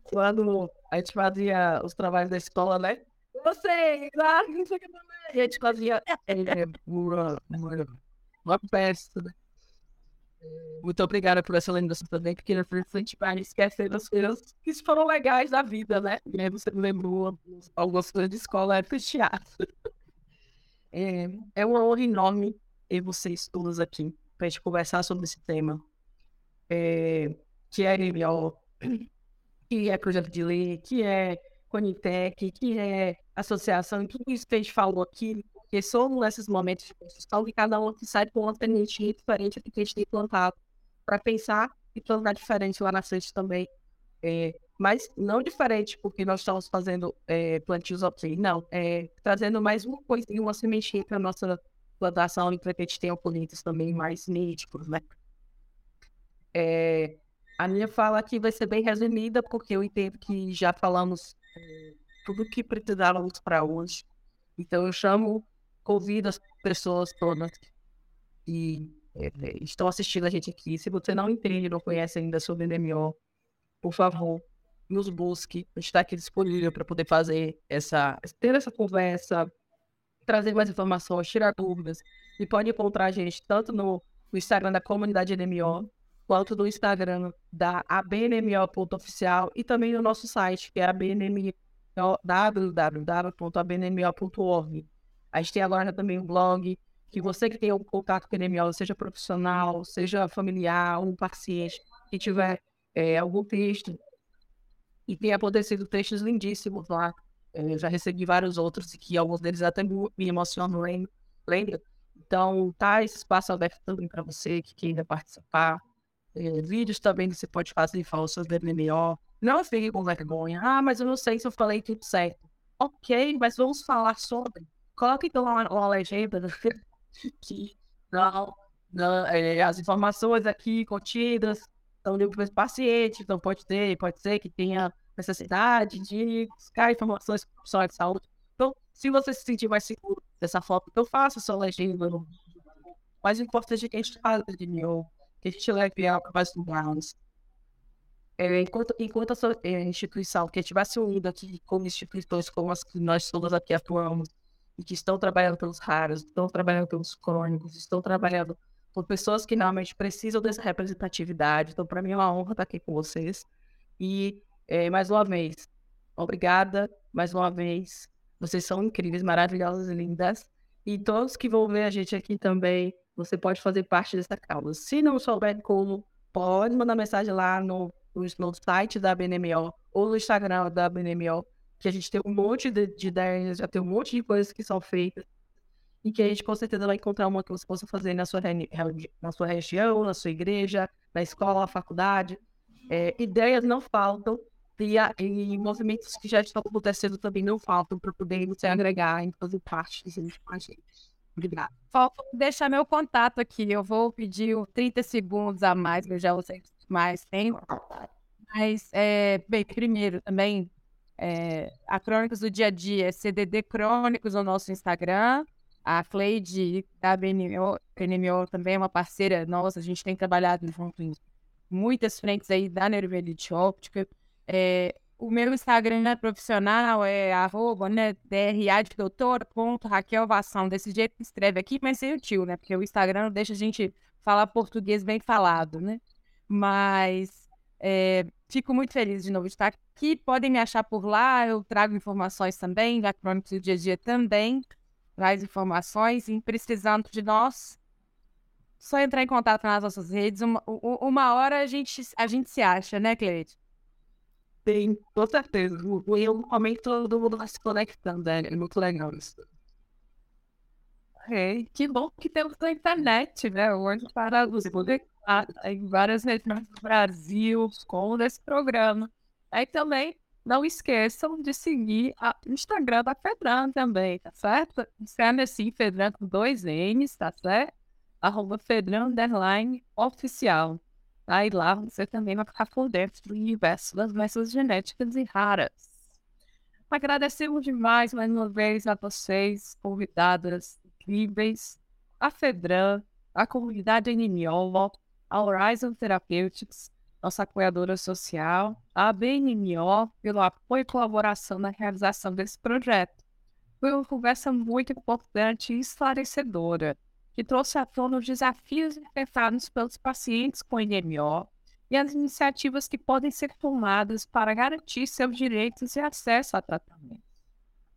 Quando a gente fazia os trabalhos da escola, né? Você, claro, não sei o que também. E a gente fazia. É, uma, uma peça, né? Muito obrigada por essa lembrança também, porque na frente vai esquecer das coisas que foram legais da vida, né? E aí você lembrou algumas coisas de escola é teatro. É, é uma honra enorme ter vocês todos aqui para a gente conversar sobre esse tema. É, que é melhor, que é projeto de lei, que é Conitec, que é associação, tudo isso que a gente falou aqui, porque somos nesses momentos de construção que cada um sai com uma tendencia diferente do que a gente tem plantado, para pensar e plantar diferente lá na frente também. É, mas não diferente porque nós estamos fazendo é, plantios ok, não, é, trazendo mais uma coisinha, uma sementinha para a nossa plantação e para que a gente tenha colheitas também mais nítidos, né? É, a minha fala aqui vai ser bem resumida, porque eu entendo que já falamos é, tudo que precisávamos para hoje. Então eu chamo, convido as pessoas todas que é, estão assistindo a gente aqui. Se você não entende, não conhece ainda sobre NMO, por favor, nos busque. A gente está aqui disponível para poder fazer essa, ter essa conversa, trazer mais informações, tirar dúvidas. E pode encontrar a gente tanto no, no Instagram da comunidade NMO, quanto no Instagram da abnmo.oficial e também no nosso site, que é abnmo, www.abnmo.org. A gente tem agora também um blog, que você que tem um contato com o NMO, seja profissional, seja familiar, um paciente, que tiver é, algum texto, e tem acontecido textos lindíssimos lá. É, eu já recebi vários outros, e que alguns deles até me emocionam, lembra? Então, tá esse espaço aberto também para você que queira participar vídeos também que você pode fazer falando sobre MMO. Não fique com vergonha. Ah, mas eu não sei se eu falei tudo certo. Ok, mas vamos falar sobre. Coloque então uma, uma legenda que não, não é, as informações aqui contidas estão para o paciente, então pode ter, pode ser que tenha necessidade de buscar informações profissionais de saúde. Então, se você se sentir mais seguro dessa forma, então faça sua legenda o importante é que a gente fale de Neo, que a gente leve ela para mais lugares. É, enquanto, enquanto a sua é, instituição, que tivesse unido aqui como instituições como as que nós todas aqui atuamos, e que estão trabalhando pelos raros, estão trabalhando pelos crônicos, estão trabalhando por pessoas que realmente precisam dessa representatividade. Então, para mim é uma honra estar aqui com vocês. E, é, mais uma vez, obrigada, mais uma vez. Vocês são incríveis, maravilhosas e lindas. E todos que vão ver a gente aqui também, você pode fazer parte dessa causa. Se não souber como, pode mandar mensagem lá no, no, site da BNMO ou no Instagram da BNMO, que a gente tem um monte de, de ideias, já tem um monte de coisas que são feitas e que a gente com certeza vai encontrar uma que você possa fazer na sua, na sua região, na sua igreja, na escola, na faculdade. É, ideias não faltam e, e, movimentos que já estão acontecendo também não faltam para poder você agregar e fazer parte gente. Obrigada. Falta deixar meu contato aqui. Eu vou pedir 30 segundos a mais, eu já sei mais tempo. Mas, é, bem, primeiro também, é, a Crônicas do Dia a Dia CDD Crônicos no nosso Instagram. A Cleide da BNMO, BNMO também é uma parceira nossa, a gente tem trabalhado junto em muitas frentes aí da neurovelite óptica. É, o meu Instagram profissional é arroba, né, Raquel desse jeito que escreve aqui, mas sem o tio, né, porque o Instagram deixa a gente falar português bem falado, né, mas é, fico muito feliz de novo de estar aqui, podem me achar por lá, eu trago informações também, da Crônicas do Dia a Dia também, mais informações. E precisando de nós, só entrar em contato nas nossas redes. Uma, uma hora a gente, a gente se acha, né, Cleide? Sim, com certeza. E um momento todo mundo vai se conectando, né? é muito legal isso. É, que bom que temos a internet, né? Hoje para os conectar em várias regiões do Brasil com esse programa. Aí também não esqueçam de seguir o Instagram da Fedran também, tá certo? Escreve assim, Fedran com dois N's, tá certo? Arroba Fedran Oficial. Aí lá você também vai ficar por dentro do universo das doenças genéticas e raras. Agradecemos demais mais uma vez a vocês, convidadas incríveis, a Fedran, a comunidade NMO, a Horizon Therapeutics, nossa apoiadora social, a BNMO, pelo apoio e colaboração na realização desse projeto. Foi uma conversa muito importante e esclarecedora, que trouxe à tona os desafios enfrentados pelos pacientes com NMO e as iniciativas que podem ser tomadas para garantir seus direitos e acesso a tratamento.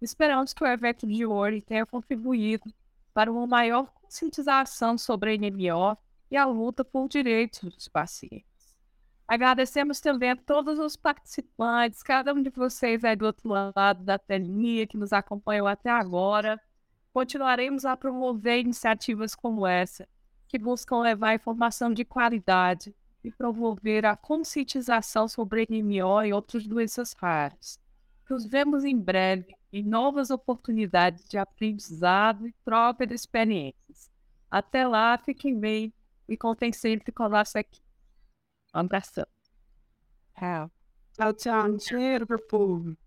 Esperamos que o evento de hoje tenha contribuído para uma maior conscientização sobre a NMO e a luta por direitos dos pacientes. Agradecemos também a todos os participantes, cada um de vocês aí do outro lado da telinha que nos acompanhou até agora. Continuaremos a promover iniciativas como essa, que buscam levar informação de qualidade e promover a conscientização sobre NMO e outras doenças raras. Nos vemos em breve em novas oportunidades de aprendizado e troca de experiências. Até lá, fiquem bem e contem sempre com a nossa equipe. Um abração. Tchau. Tchau, tchau. Um cheiro pro povo.